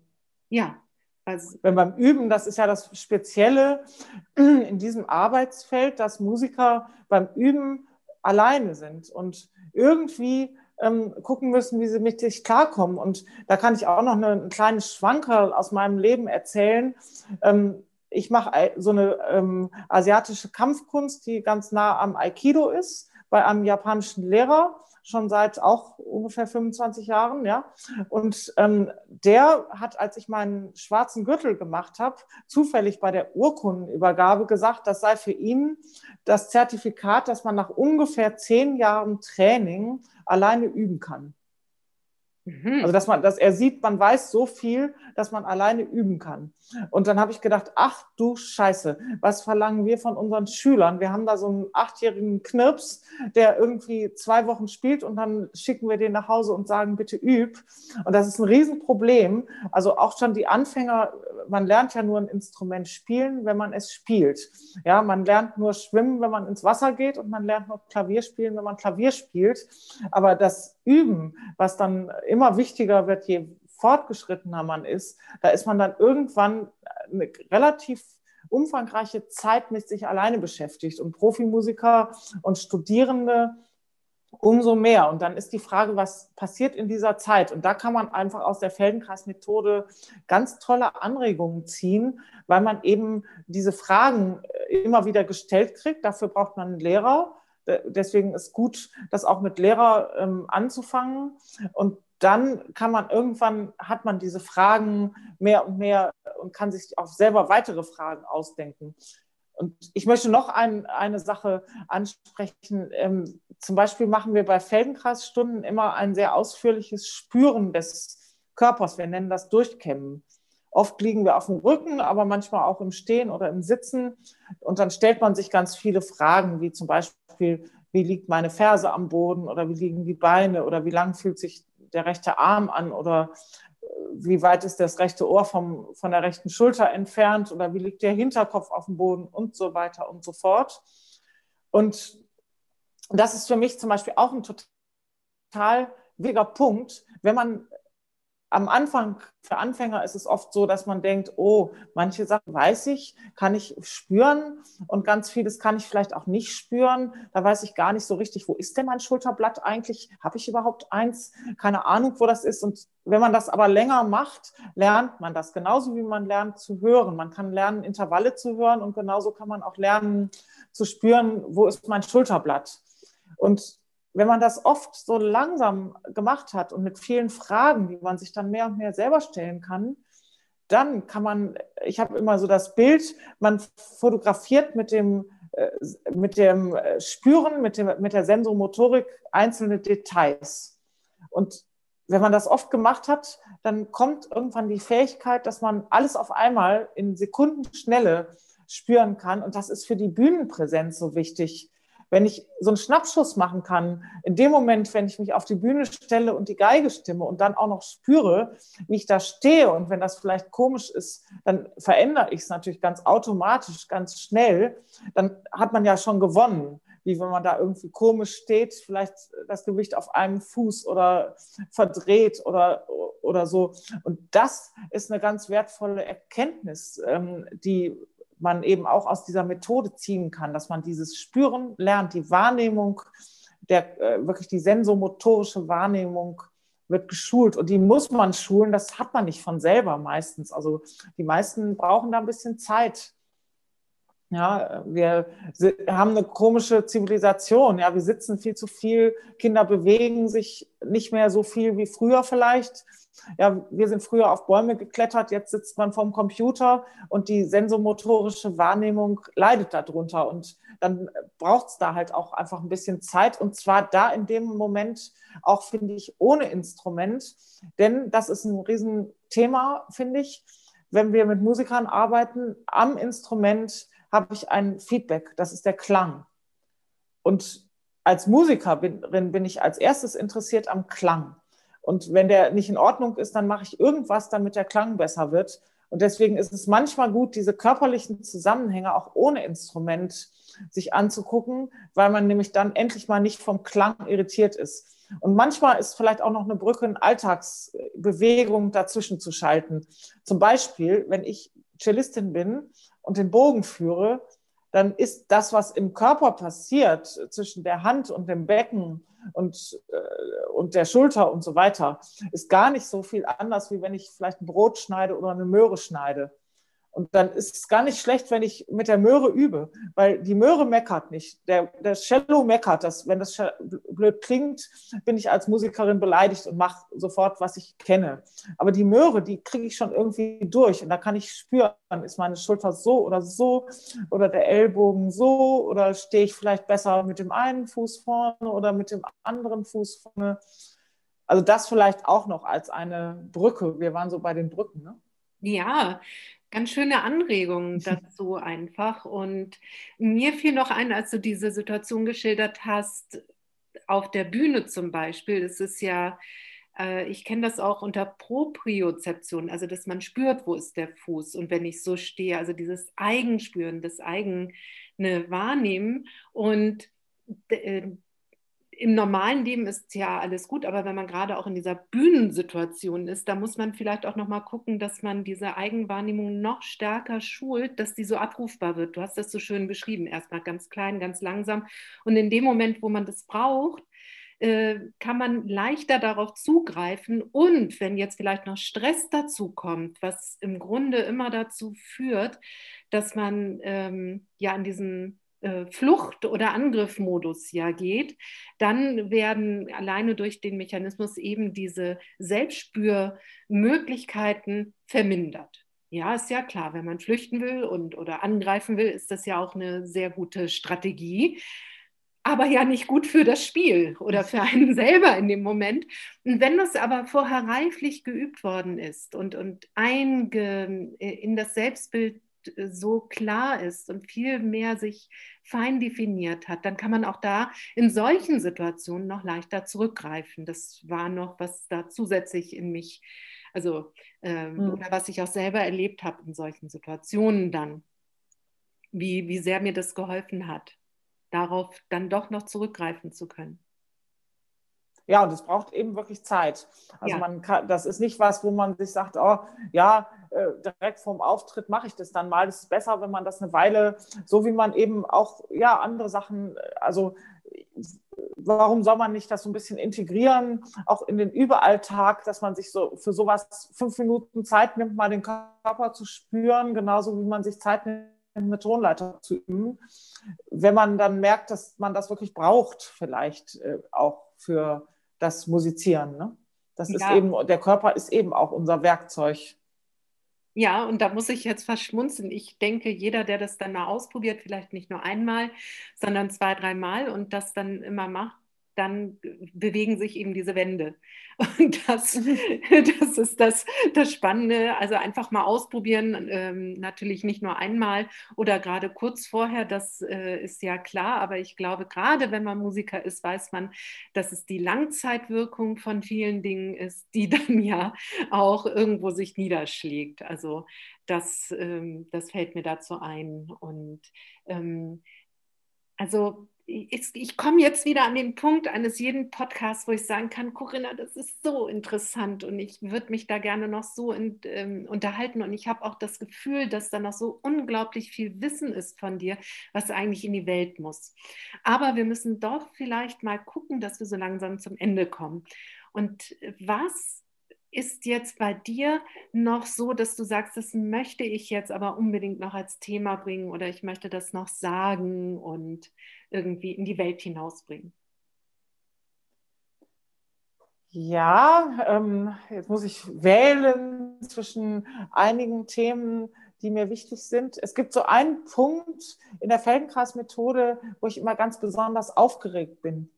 Ja. Also Wenn beim Üben, das ist ja das Spezielle in diesem Arbeitsfeld, dass Musiker beim Üben alleine sind und irgendwie ähm, gucken müssen, wie sie mit sich klarkommen. Und da kann ich auch noch eine, einen kleinen Schwanker aus meinem Leben erzählen. Ähm, ich mache so eine ähm, asiatische Kampfkunst, die ganz nah am Aikido ist, bei einem japanischen Lehrer schon seit auch ungefähr 25 Jahren, ja. Und ähm, der hat, als ich meinen schwarzen Gürtel gemacht habe, zufällig bei der Urkundenübergabe gesagt, das sei für ihn das Zertifikat, dass man nach ungefähr zehn Jahren Training alleine üben kann. Mhm. Also dass man, dass er sieht, man weiß so viel, dass man alleine üben kann. Und dann habe ich gedacht, ach du Scheiße, was verlangen wir von unseren Schülern? Wir haben da so einen achtjährigen Knirps, der irgendwie zwei Wochen spielt und dann schicken wir den nach Hause und sagen, bitte üb. Und das ist ein Riesenproblem. Also auch schon die Anfänger, man lernt ja nur ein Instrument spielen, wenn man es spielt. Ja, man lernt nur schwimmen, wenn man ins Wasser geht und man lernt nur Klavier spielen, wenn man Klavier spielt. Aber das Üben, was dann immer wichtiger wird, je fortgeschrittener man ist, da ist man dann irgendwann eine relativ umfangreiche Zeit mit sich alleine beschäftigt und Profimusiker und Studierende umso mehr. Und dann ist die Frage, was passiert in dieser Zeit? Und da kann man einfach aus der Feldenkreis-Methode ganz tolle Anregungen ziehen, weil man eben diese Fragen äh, immer wieder gestellt kriegt. Dafür braucht man einen Lehrer. Deswegen ist gut, das auch mit Lehrer ähm, anzufangen. Und dann kann man irgendwann, hat man diese Fragen mehr und mehr und kann sich auch selber weitere Fragen ausdenken. Und ich möchte noch ein, eine Sache ansprechen. Ähm, zum Beispiel machen wir bei Feldenkreisstunden immer ein sehr ausführliches Spüren des Körpers. Wir nennen das Durchkämmen. Oft liegen wir auf dem Rücken, aber manchmal auch im Stehen oder im Sitzen. Und dann stellt man sich ganz viele Fragen, wie zum Beispiel, wie liegt meine Ferse am Boden oder wie liegen die Beine oder wie lang fühlt sich der rechte Arm an oder äh, wie weit ist das rechte Ohr vom, von der rechten Schulter entfernt oder wie liegt der Hinterkopf auf dem Boden und so weiter und so fort. Und das ist für mich zum Beispiel auch ein total wichtiger Punkt, wenn man am Anfang, für Anfänger ist es oft so, dass man denkt, oh, manche Sachen weiß ich, kann ich spüren und ganz vieles kann ich vielleicht auch nicht spüren. Da weiß ich gar nicht so richtig, wo ist denn mein Schulterblatt eigentlich? Habe ich überhaupt eins? Keine Ahnung, wo das ist. Und wenn man das aber länger macht, lernt man das. Genauso wie man lernt zu hören. Man kann lernen, Intervalle zu hören und genauso kann man auch lernen zu spüren, wo ist mein Schulterblatt. Und wenn man das oft so langsam gemacht hat und mit vielen Fragen, die man sich dann mehr und mehr selber stellen kann, dann kann man, ich habe immer so das Bild, man fotografiert mit dem, äh, mit dem äh, Spüren, mit, dem, mit der Sensomotorik einzelne Details. Und wenn man das oft gemacht hat, dann kommt irgendwann die Fähigkeit, dass man alles auf einmal in Sekundenschnelle spüren kann. Und das ist für die Bühnenpräsenz so wichtig, wenn ich so einen Schnappschuss machen kann, in dem Moment, wenn ich mich auf die Bühne stelle und die Geige stimme und dann auch noch spüre, wie ich da stehe und wenn das vielleicht komisch ist, dann verändere ich es natürlich ganz automatisch, ganz schnell, dann hat man ja schon gewonnen wie wenn man da irgendwie komisch steht, vielleicht das Gewicht auf einem Fuß oder verdreht oder, oder so. Und das ist eine ganz wertvolle Erkenntnis, ähm, die man eben auch aus dieser Methode ziehen kann, dass man dieses Spüren lernt, die Wahrnehmung, der, äh, wirklich die sensomotorische Wahrnehmung wird geschult und die muss man schulen, das hat man nicht von selber meistens. Also die meisten brauchen da ein bisschen Zeit. Ja, wir haben eine komische Zivilisation. Ja, wir sitzen viel zu viel. Kinder bewegen sich nicht mehr so viel wie früher vielleicht ja, wir sind früher auf Bäume geklettert, jetzt sitzt man vorm Computer und die sensomotorische Wahrnehmung leidet darunter. Und dann braucht es da halt auch einfach ein bisschen Zeit und zwar da in dem Moment auch, finde ich, ohne Instrument. Denn das ist ein Riesenthema, finde ich. Wenn wir mit Musikern arbeiten, am Instrument habe ich ein Feedback, das ist der Klang. Und als Musikerin bin ich als erstes interessiert am Klang. Und wenn der nicht in Ordnung ist, dann mache ich irgendwas, damit der Klang besser wird. Und deswegen ist es manchmal gut, diese körperlichen Zusammenhänge auch ohne Instrument sich anzugucken, weil man nämlich dann endlich mal nicht vom Klang irritiert ist. Und manchmal ist vielleicht auch noch eine Brücke in Alltagsbewegung dazwischen zu schalten. Zum Beispiel, wenn ich Cellistin bin und den Bogen führe, dann ist das, was im Körper passiert, zwischen der Hand und dem Becken und, äh, und der Schulter und so weiter, ist gar nicht so viel anders, wie wenn ich vielleicht ein Brot schneide oder eine Möhre schneide. Und dann ist es gar nicht schlecht, wenn ich mit der Möhre übe, weil die Möhre meckert nicht. Der, der Cello meckert. Das, wenn das blöd klingt, bin ich als Musikerin beleidigt und mache sofort, was ich kenne. Aber die Möhre, die kriege ich schon irgendwie durch. Und da kann ich spüren, ist meine Schulter so oder so oder der Ellbogen so oder stehe ich vielleicht besser mit dem einen Fuß vorne oder mit dem anderen Fuß vorne. Also das vielleicht auch noch als eine Brücke. Wir waren so bei den Brücken, ne? Ja, ganz schöne Anregungen dazu einfach. Und mir fiel noch ein, als du diese Situation geschildert hast, auf der Bühne zum Beispiel, es ist ja, äh, ich kenne das auch unter Propriozeption, also dass man spürt, wo ist der Fuß und wenn ich so stehe, also dieses Eigenspüren, das eigene Wahrnehmen und äh, im normalen Leben ist ja alles gut, aber wenn man gerade auch in dieser Bühnensituation ist, da muss man vielleicht auch noch mal gucken, dass man diese Eigenwahrnehmung noch stärker schult, dass die so abrufbar wird. Du hast das so schön beschrieben, erstmal ganz klein, ganz langsam. Und in dem Moment, wo man das braucht, äh, kann man leichter darauf zugreifen. Und wenn jetzt vielleicht noch Stress dazu kommt, was im Grunde immer dazu führt, dass man ähm, ja in diesem äh, Flucht- oder Angriffmodus ja geht, dann werden alleine durch den Mechanismus eben diese Selbstspürmöglichkeiten vermindert. Ja, ist ja klar, wenn man flüchten will und oder angreifen will, ist das ja auch eine sehr gute Strategie, aber ja nicht gut für das Spiel oder für einen selber in dem Moment. Und wenn das aber vorher reiflich geübt worden ist und, und einge, äh, in das Selbstbild so klar ist und viel mehr sich fein definiert hat, dann kann man auch da in solchen Situationen noch leichter zurückgreifen. Das war noch, was da zusätzlich in mich, also ähm, mhm. oder was ich auch selber erlebt habe in solchen Situationen dann, wie, wie sehr mir das geholfen hat, darauf dann doch noch zurückgreifen zu können. Ja, und es braucht eben wirklich Zeit. Also ja. man kann, das ist nicht was, wo man sich sagt, oh ja, äh, direkt vorm Auftritt mache ich das dann mal. Es ist besser, wenn man das eine Weile, so wie man eben auch ja andere Sachen, also warum soll man nicht das so ein bisschen integrieren, auch in den Überalltag, dass man sich so für sowas fünf Minuten Zeit nimmt, mal den Körper zu spüren, genauso wie man sich Zeit nimmt, eine Tonleiter zu üben, wenn man dann merkt, dass man das wirklich braucht, vielleicht äh, auch für das Musizieren. Ne? Das ja. ist eben, der Körper ist eben auch unser Werkzeug. Ja, und da muss ich jetzt verschmunzeln. Ich denke, jeder, der das dann mal ausprobiert, vielleicht nicht nur einmal, sondern zwei, dreimal und das dann immer macht, dann bewegen sich eben diese Wände. Und das, das ist das, das Spannende. Also einfach mal ausprobieren, ähm, natürlich nicht nur einmal oder gerade kurz vorher, das äh, ist ja klar. Aber ich glaube, gerade wenn man Musiker ist, weiß man, dass es die Langzeitwirkung von vielen Dingen ist, die dann ja auch irgendwo sich niederschlägt. Also das, ähm, das fällt mir dazu ein. Und ähm, also ich, ich komme jetzt wieder an den Punkt eines jeden Podcasts, wo ich sagen kann, Corinna, das ist so interessant und ich würde mich da gerne noch so in, ähm, unterhalten und ich habe auch das Gefühl, dass da noch so unglaublich viel Wissen ist von dir, was eigentlich in die Welt muss. Aber wir müssen doch vielleicht mal gucken, dass wir so langsam zum Ende kommen. Und was ist jetzt bei dir noch so, dass du sagst, das möchte ich jetzt aber unbedingt noch als Thema bringen oder ich möchte das noch sagen und irgendwie in die Welt hinausbringen? Ja, ähm, jetzt muss ich wählen zwischen einigen Themen, die mir wichtig sind. Es gibt so einen Punkt in der Feldenkreismethode, wo ich immer ganz besonders aufgeregt bin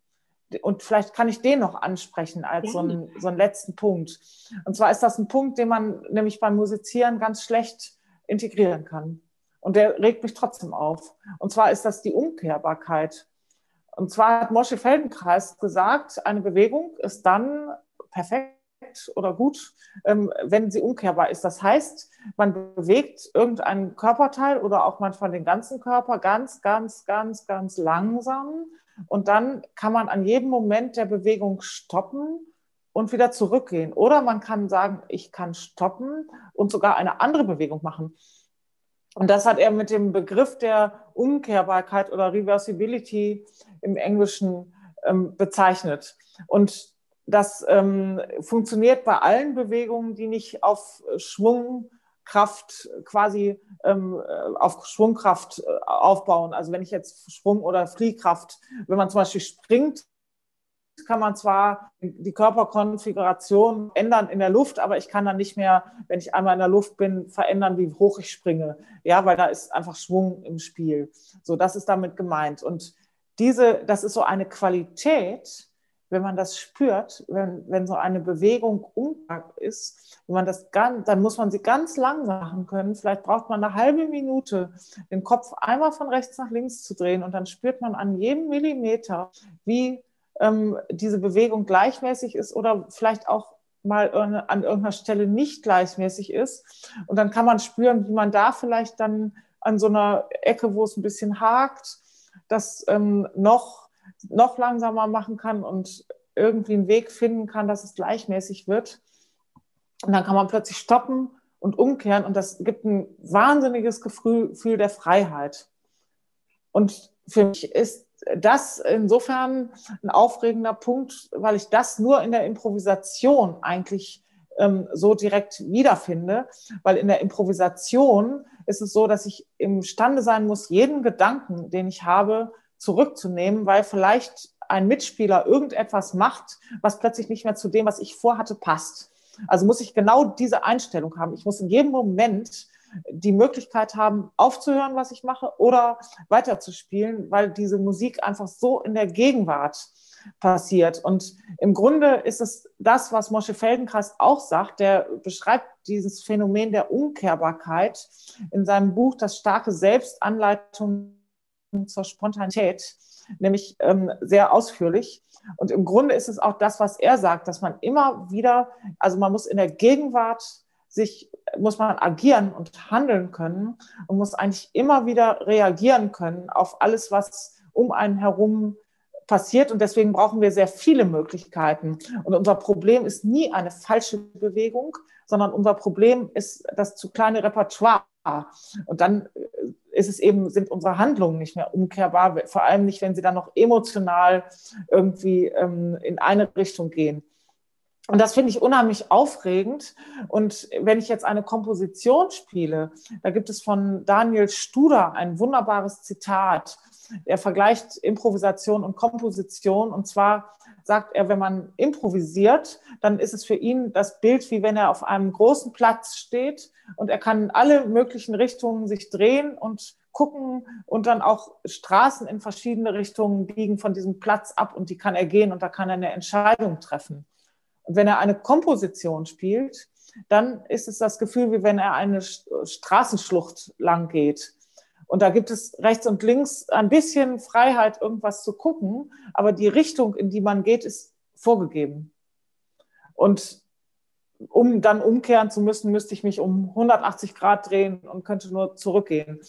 und vielleicht kann ich den noch ansprechen als ja. so, einen, so einen letzten Punkt. Und zwar ist das ein Punkt, den man nämlich beim Musizieren ganz schlecht integrieren kann. Und der regt mich trotzdem auf. Und zwar ist das die Umkehrbarkeit. Und zwar hat Mosche Feldenkreis gesagt, eine Bewegung ist dann perfekt, oder gut, ähm, wenn sie umkehrbar ist. Das heißt, man bewegt irgendein Körperteil oder auch manchmal den ganzen Körper ganz, ganz, ganz, ganz langsam. Und dann kann man an jedem Moment der Bewegung stoppen und wieder zurückgehen. Oder man kann sagen, ich kann stoppen und sogar eine andere Bewegung machen. Und das hat er mit dem Begriff der Umkehrbarkeit oder Reversibility im Englischen ähm, bezeichnet. Und das ähm, funktioniert bei allen Bewegungen, die nicht auf Schwungkraft quasi ähm, äh, auf Schwungkraft äh, aufbauen. Also wenn ich jetzt Schwung- oder Fliehkraft, wenn man zum Beispiel springt, kann man zwar die Körperkonfiguration ändern in der Luft, aber ich kann dann nicht mehr, wenn ich einmal in der Luft bin, verändern, wie hoch ich springe. Ja, weil da ist einfach Schwung im Spiel. So, das ist damit gemeint. Und diese, das ist so eine Qualität, wenn man das spürt, wenn, wenn so eine Bewegung umgekehrt ist, wenn man das ganz, dann muss man sie ganz langsam machen können. Vielleicht braucht man eine halbe Minute, den Kopf einmal von rechts nach links zu drehen und dann spürt man an jedem Millimeter, wie ähm, diese Bewegung gleichmäßig ist oder vielleicht auch mal an irgendeiner Stelle nicht gleichmäßig ist. Und dann kann man spüren, wie man da vielleicht dann an so einer Ecke, wo es ein bisschen hakt, das ähm, noch, noch langsamer machen kann und irgendwie einen Weg finden kann, dass es gleichmäßig wird. Und dann kann man plötzlich stoppen und umkehren und das gibt ein wahnsinniges Gefühl der Freiheit. Und für mich ist das insofern ein aufregender Punkt, weil ich das nur in der Improvisation eigentlich ähm, so direkt wiederfinde, weil in der Improvisation ist es so, dass ich imstande sein muss, jeden Gedanken, den ich habe, zurückzunehmen, weil vielleicht ein Mitspieler irgendetwas macht, was plötzlich nicht mehr zu dem, was ich vorhatte, passt. Also muss ich genau diese Einstellung haben. Ich muss in jedem Moment die Möglichkeit haben, aufzuhören, was ich mache, oder weiterzuspielen, weil diese Musik einfach so in der Gegenwart passiert. Und im Grunde ist es das, was Mosche Feldenkreis auch sagt, der beschreibt dieses Phänomen der Umkehrbarkeit in seinem Buch Das starke Selbstanleitung zur Spontanität, nämlich ähm, sehr ausführlich. Und im Grunde ist es auch das, was er sagt, dass man immer wieder, also man muss in der Gegenwart sich, muss man agieren und handeln können und muss eigentlich immer wieder reagieren können auf alles, was um einen herum passiert. Und deswegen brauchen wir sehr viele Möglichkeiten. Und unser Problem ist nie eine falsche Bewegung, sondern unser Problem ist das zu kleine Repertoire. Und dann ist es eben, sind unsere Handlungen nicht mehr umkehrbar, vor allem nicht, wenn sie dann noch emotional irgendwie ähm, in eine Richtung gehen. Und das finde ich unheimlich aufregend. Und wenn ich jetzt eine Komposition spiele, da gibt es von Daniel Studer ein wunderbares Zitat. Er vergleicht Improvisation und Komposition. Und zwar sagt er, wenn man improvisiert, dann ist es für ihn das Bild, wie wenn er auf einem großen Platz steht und er kann in alle möglichen Richtungen sich drehen und gucken und dann auch Straßen in verschiedene Richtungen biegen von diesem Platz ab und die kann er gehen und da kann er eine Entscheidung treffen. Und wenn er eine Komposition spielt, dann ist es das Gefühl, wie wenn er eine Straßenschlucht lang geht. Und da gibt es rechts und links ein bisschen Freiheit, irgendwas zu gucken, aber die Richtung, in die man geht, ist vorgegeben. Und um dann umkehren zu müssen, müsste ich mich um 180 Grad drehen und könnte nur zurückgehen.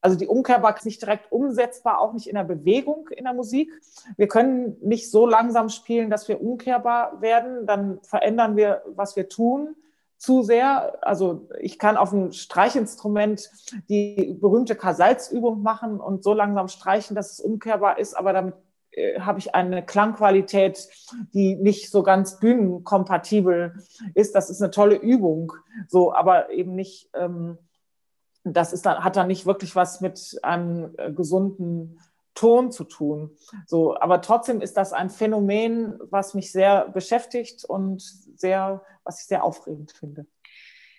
Also die Umkehrbarkeit ist nicht direkt umsetzbar, auch nicht in der Bewegung in der Musik. Wir können nicht so langsam spielen, dass wir umkehrbar werden. Dann verändern wir, was wir tun, zu sehr. Also ich kann auf einem Streichinstrument die berühmte Kasalsübung machen und so langsam streichen, dass es umkehrbar ist, aber damit äh, habe ich eine Klangqualität, die nicht so ganz bühnenkompatibel ist. Das ist eine tolle Übung, so, aber eben nicht. Ähm, das ist dann, hat dann nicht wirklich was mit einem äh, gesunden Ton zu tun. So, aber trotzdem ist das ein Phänomen, was mich sehr beschäftigt und sehr, was ich sehr aufregend finde.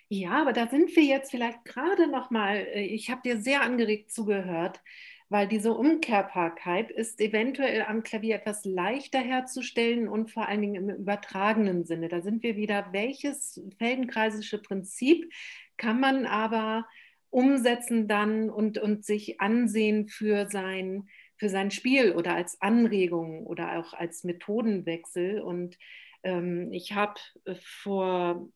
Ja, aber da sind wir jetzt vielleicht gerade noch mal. Äh, ich habe dir sehr angeregt zugehört, weil diese Umkehrbarkeit ist eventuell am Klavier etwas leichter herzustellen und vor allen Dingen im übertragenen Sinne. Da sind wir wieder. Welches feldenkreisische Prinzip kann man aber umsetzen dann und, und sich ansehen für sein, für sein Spiel oder als Anregung oder auch als Methodenwechsel. Und Ähm, ich habe äh, vor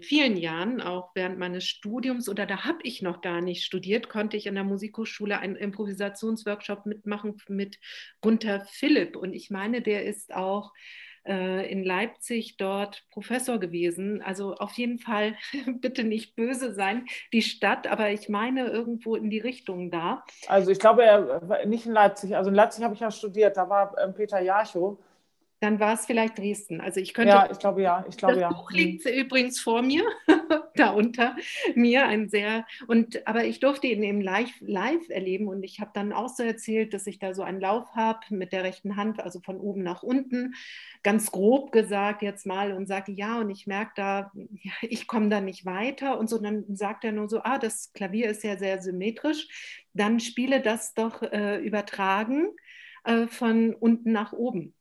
vielen Jahren, auch während meines Studiums, oder da habe ich noch gar nicht studiert, konnte ich in der Musikhochschule einen Improvisationsworkshop mitmachen mit Gunther Philipp. Und ich meine, der ist auch äh, in Leipzig dort Professor gewesen. Also auf jeden Fall bitte nicht böse sein, die Stadt, aber ich meine irgendwo in die Richtung da. Also ich glaube, er war nicht in Leipzig. Also in Leipzig habe ich ja studiert, da war ähm, Peter Jarchow dann war es vielleicht Dresden. Also ich könnte. Ja, ich glaube ja. Ich glaube das ja. Buch liegt übrigens vor mir, da unter mir ein sehr und aber ich durfte ihn eben live, live erleben und ich habe dann auch so erzählt, dass ich da so einen Lauf habe mit der rechten Hand, also von oben nach unten, ganz grob gesagt jetzt mal und sage ja und ich merke da, ja, ich komme da nicht weiter und so. dann sagt er nur so, ah, das Klavier ist ja sehr symmetrisch, dann spiele das doch äh, übertragen äh, von unten nach oben.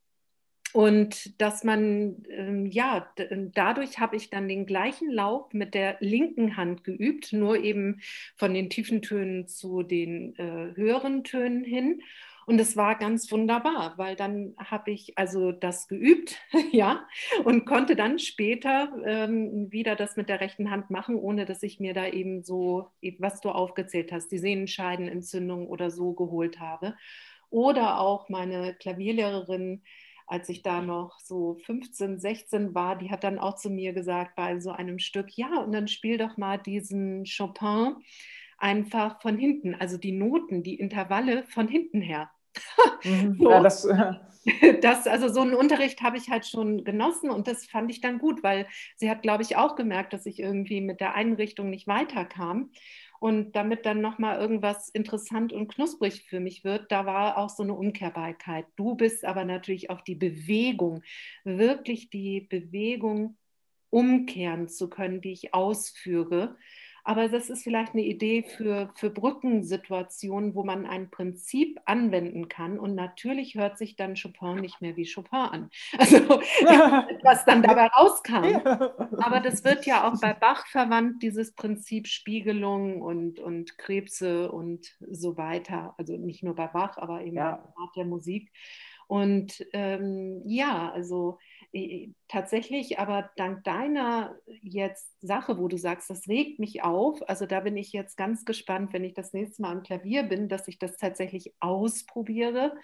Und dass man, ähm, ja, dadurch habe ich dann den gleichen Lauf mit der linken Hand geübt, nur eben von den tiefen Tönen zu den äh, höheren Tönen hin. Und es war ganz wunderbar, weil dann habe ich also das geübt, ja, und konnte dann später ähm, wieder das mit der rechten Hand machen, ohne dass ich mir da eben so, was du aufgezählt hast, die Sehnenscheidenentzündung oder so geholt habe. Oder auch meine Klavierlehrerin, als ich da noch so 15, 16 war, die hat dann auch zu mir gesagt bei so einem Stück, ja, und dann spiel doch mal diesen Chopin einfach von hinten, also die Noten, die Intervalle von hinten her. Mhm. so. ja, das, das, also so einen Unterricht habe ich halt schon genossen und das fand ich dann gut, weil sie hat, glaube ich, auch gemerkt, dass ich irgendwie mit der Einrichtung nicht weiterkam. Und damit dann nochmal irgendwas interessant und knusprig für mich wird, da war auch so eine Umkehrbarkeit. Du bist aber natürlich auf die Bewegung, wirklich die Bewegung umkehren zu können, die ich ausführe. Aber das ist vielleicht eine Idee für, für Brückensituationen, wo man ein Prinzip anwenden kann. Und natürlich hört sich dann Chopin nicht mehr wie Chopin an. Also was dann dabei rauskam. Aber das wird ja auch bei Bach verwandt, dieses Prinzip Spiegelung und, und Krebse und so weiter. Also nicht nur bei Bach, aber eben ja. bei Art der Musik. Und ähm, ja, also tatsächlich, aber dank deiner jetzt Sache, wo du sagst, das regt mich auf, also da bin ich jetzt ganz gespannt, wenn ich das nächste Mal am Klavier bin, dass ich das tatsächlich ausprobiere.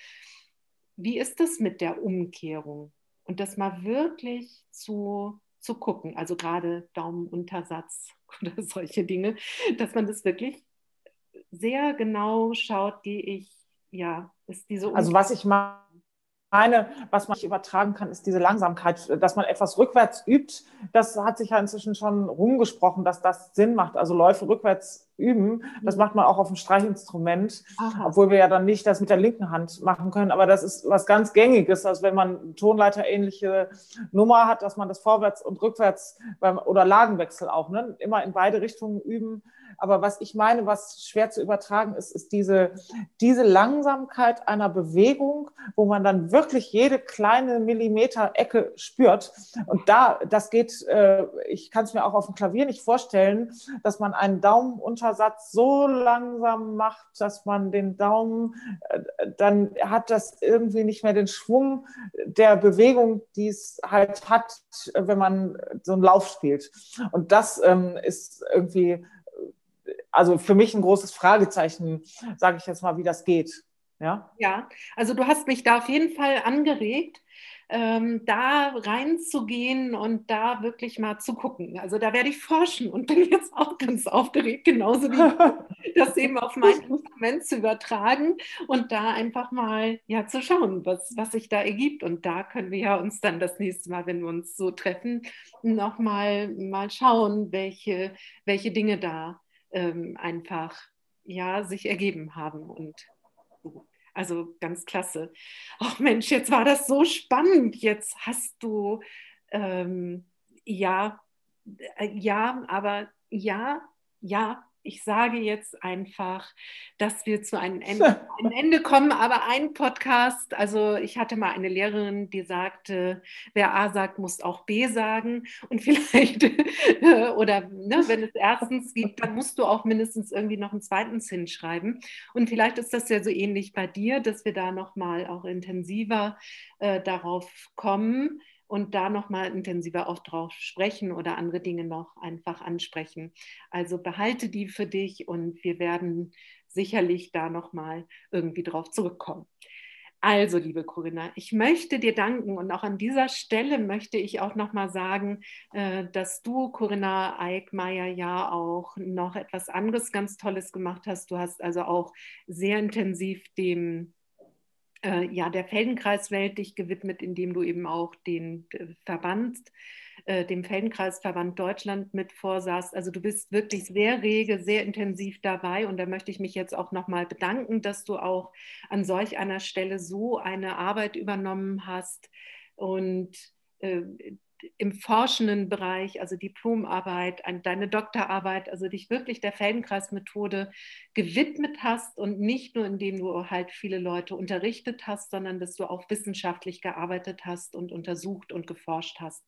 Wie ist das mit der Umkehrung? Und das mal wirklich zu, zu gucken, also gerade Daumenuntersatz oder solche Dinge, dass man das wirklich sehr genau schaut, gehe ich, ja, ist diese Umkehrung. Also was ich mache, meine, was man nicht übertragen kann, ist diese Langsamkeit, dass man etwas rückwärts übt. Das hat sich ja inzwischen schon rumgesprochen, dass das Sinn macht. Also Läufe rückwärts üben, das macht man auch auf dem Streichinstrument, Aha. obwohl wir ja dann nicht das mit der linken Hand machen können. Aber das ist was ganz Gängiges, als wenn man Tonleiter ähnliche Nummer hat, dass man das vorwärts und rückwärts beim, oder Lagenwechsel auch, ne? immer in beide Richtungen üben. Aber was ich meine, was schwer zu übertragen ist, ist diese, diese Langsamkeit einer Bewegung, wo man dann wirklich jede kleine Millimeter-Ecke spürt. Und da, das geht, äh, ich kann es mir auch auf dem Klavier nicht vorstellen, dass man einen Daumenuntersatz so langsam macht, dass man den Daumen, äh, dann hat das irgendwie nicht mehr den Schwung der Bewegung, die es halt hat, wenn man so einen Lauf spielt. Und das ähm, ist irgendwie also für mich ein großes Fragezeichen, sage ich jetzt mal, wie das geht. Ja? ja, also du hast mich da auf jeden Fall angeregt, ähm, da reinzugehen und da wirklich mal zu gucken. Also da werde ich forschen und bin jetzt auch ganz aufgeregt, genauso wie das eben auf mein Instrument zu übertragen und da einfach mal ja zu schauen, was, was sich da ergibt. Und da können wir ja uns dann das nächste Mal, wenn wir uns so treffen, nochmal mal schauen, welche, welche Dinge da ähm, einfach ja, sich ergeben haben. Und also ganz klasse. Ach Mensch, jetzt war das so spannend. Jetzt hast du ähm, ja, äh, ja, aber ja, ja, ich sage jetzt einfach, dass wir zu einem Ende, einem Ende, kommen, aber ein Podcast, also ich hatte mal eine Lehrerin, die sagte, wer A sagt, muss auch B sagen. Und vielleicht, oder ne, wenn es erstens gibt, dann musst du auch mindestens irgendwie noch ein zweitens hinschreiben und vielleicht ist das ja so ähnlich bei dir, dass wir da nochmal auch intensiver äh, darauf kommen, und da nochmal intensiver auch drauf sprechen oder andere Dinge noch einfach ansprechen. Also behalte die für dich und wir werden sicherlich da nochmal irgendwie drauf zurückkommen. Also, liebe Corinna, ich möchte dir danken und auch an dieser Stelle möchte ich auch nochmal sagen, äh, dass du, Corinna Eickmeier, ja auch noch etwas anderes ganz Tolles gemacht hast. Du hast also auch sehr intensiv dem äh, ja, der Feldenkreiswelt dich gewidmet, indem du eben auch den äh, Verband äh, dem Feldenkreisverband Deutschland mit vorsahst. Also du bist wirklich sehr rege, sehr intensiv dabei und da möchte ich mich jetzt auch nochmal bedanken, dass du auch an solch einer Stelle so eine Arbeit übernommen hast und äh, im forschenden Bereich, also Diplomarbeit, deine Doktorarbeit, also dich wirklich der Feldenkreismethode gewidmet hast und nicht nur indem du halt viele Leute unterrichtet hast, sondern dass du auch wissenschaftlich gearbeitet hast und untersucht und geforscht hast.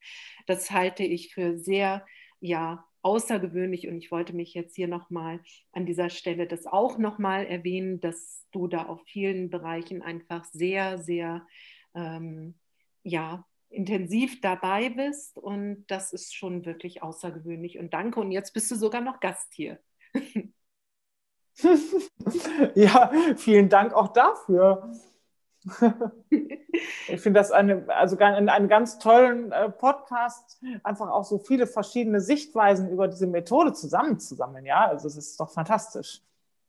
Das halte ich für sehr, ja, außergewöhnlich und ich wollte mich jetzt hier nochmal an dieser Stelle das auch nochmal erwähnen, dass du da auf vielen Bereichen einfach sehr, sehr, ähm, ja, intensiv dabei bist und das ist schon wirklich außergewöhnlich und danke und jetzt bist du sogar noch Gast hier. ja, vielen Dank auch dafür. ich finde das eine, also einen ganz tollen äh, Podcast, einfach auch so viele verschiedene Sichtweisen über diese Methode zusammenzusammeln. Ja, also es ist doch fantastisch.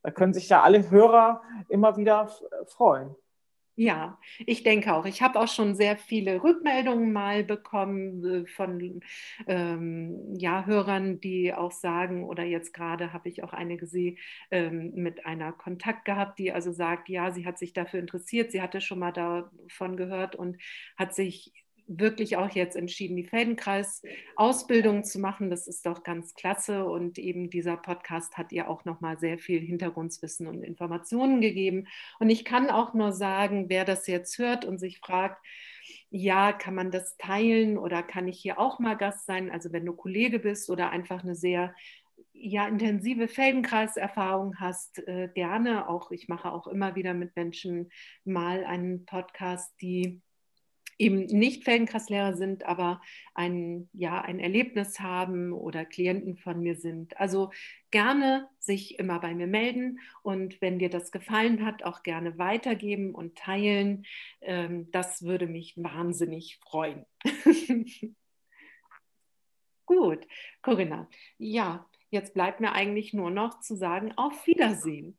Da können sich ja alle Hörer immer wieder freuen. Ja, ich denke auch. Ich habe auch schon sehr viele Rückmeldungen mal bekommen äh, von ähm, ja, Hörern, die auch sagen, oder jetzt gerade habe ich auch eine gesehen ähm, mit einer Kontakt gehabt, die also sagt, ja, sie hat sich dafür interessiert, sie hatte schon mal davon gehört und hat sich wirklich auch jetzt entschieden, die Feldenkreis-Ausbildung zu machen. Das ist doch ganz klasse. Und eben dieser Podcast hat ihr auch nochmal sehr viel Hintergrundwissen und Informationen gegeben. Und ich kann auch nur sagen, wer das jetzt hört und sich fragt, ja, kann man das teilen oder kann ich hier auch mal Gast sein? Also wenn du Kollege bist oder einfach eine sehr ja, intensive Feldenkreiserfahrung hast, äh, gerne auch, ich mache auch immer wieder mit Menschen mal einen Podcast, die eben nicht Feldenkreislehrer sind, aber ein, ja, ein Erlebnis haben oder Klienten von mir sind. Also gerne sich immer bei mir melden und wenn dir das gefallen hat, auch gerne weitergeben und teilen. Ähm, das würde mich wahnsinnig freuen. Gut, Corinna. Ja, jetzt bleibt mir eigentlich nur noch zu sagen, auf Wiedersehen.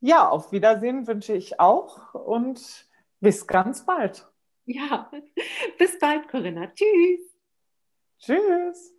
Ja, auf Wiedersehen wünsche ich auch und bis ganz bald. Ja, bis bald, Corinna. Tschüss. Tschüss.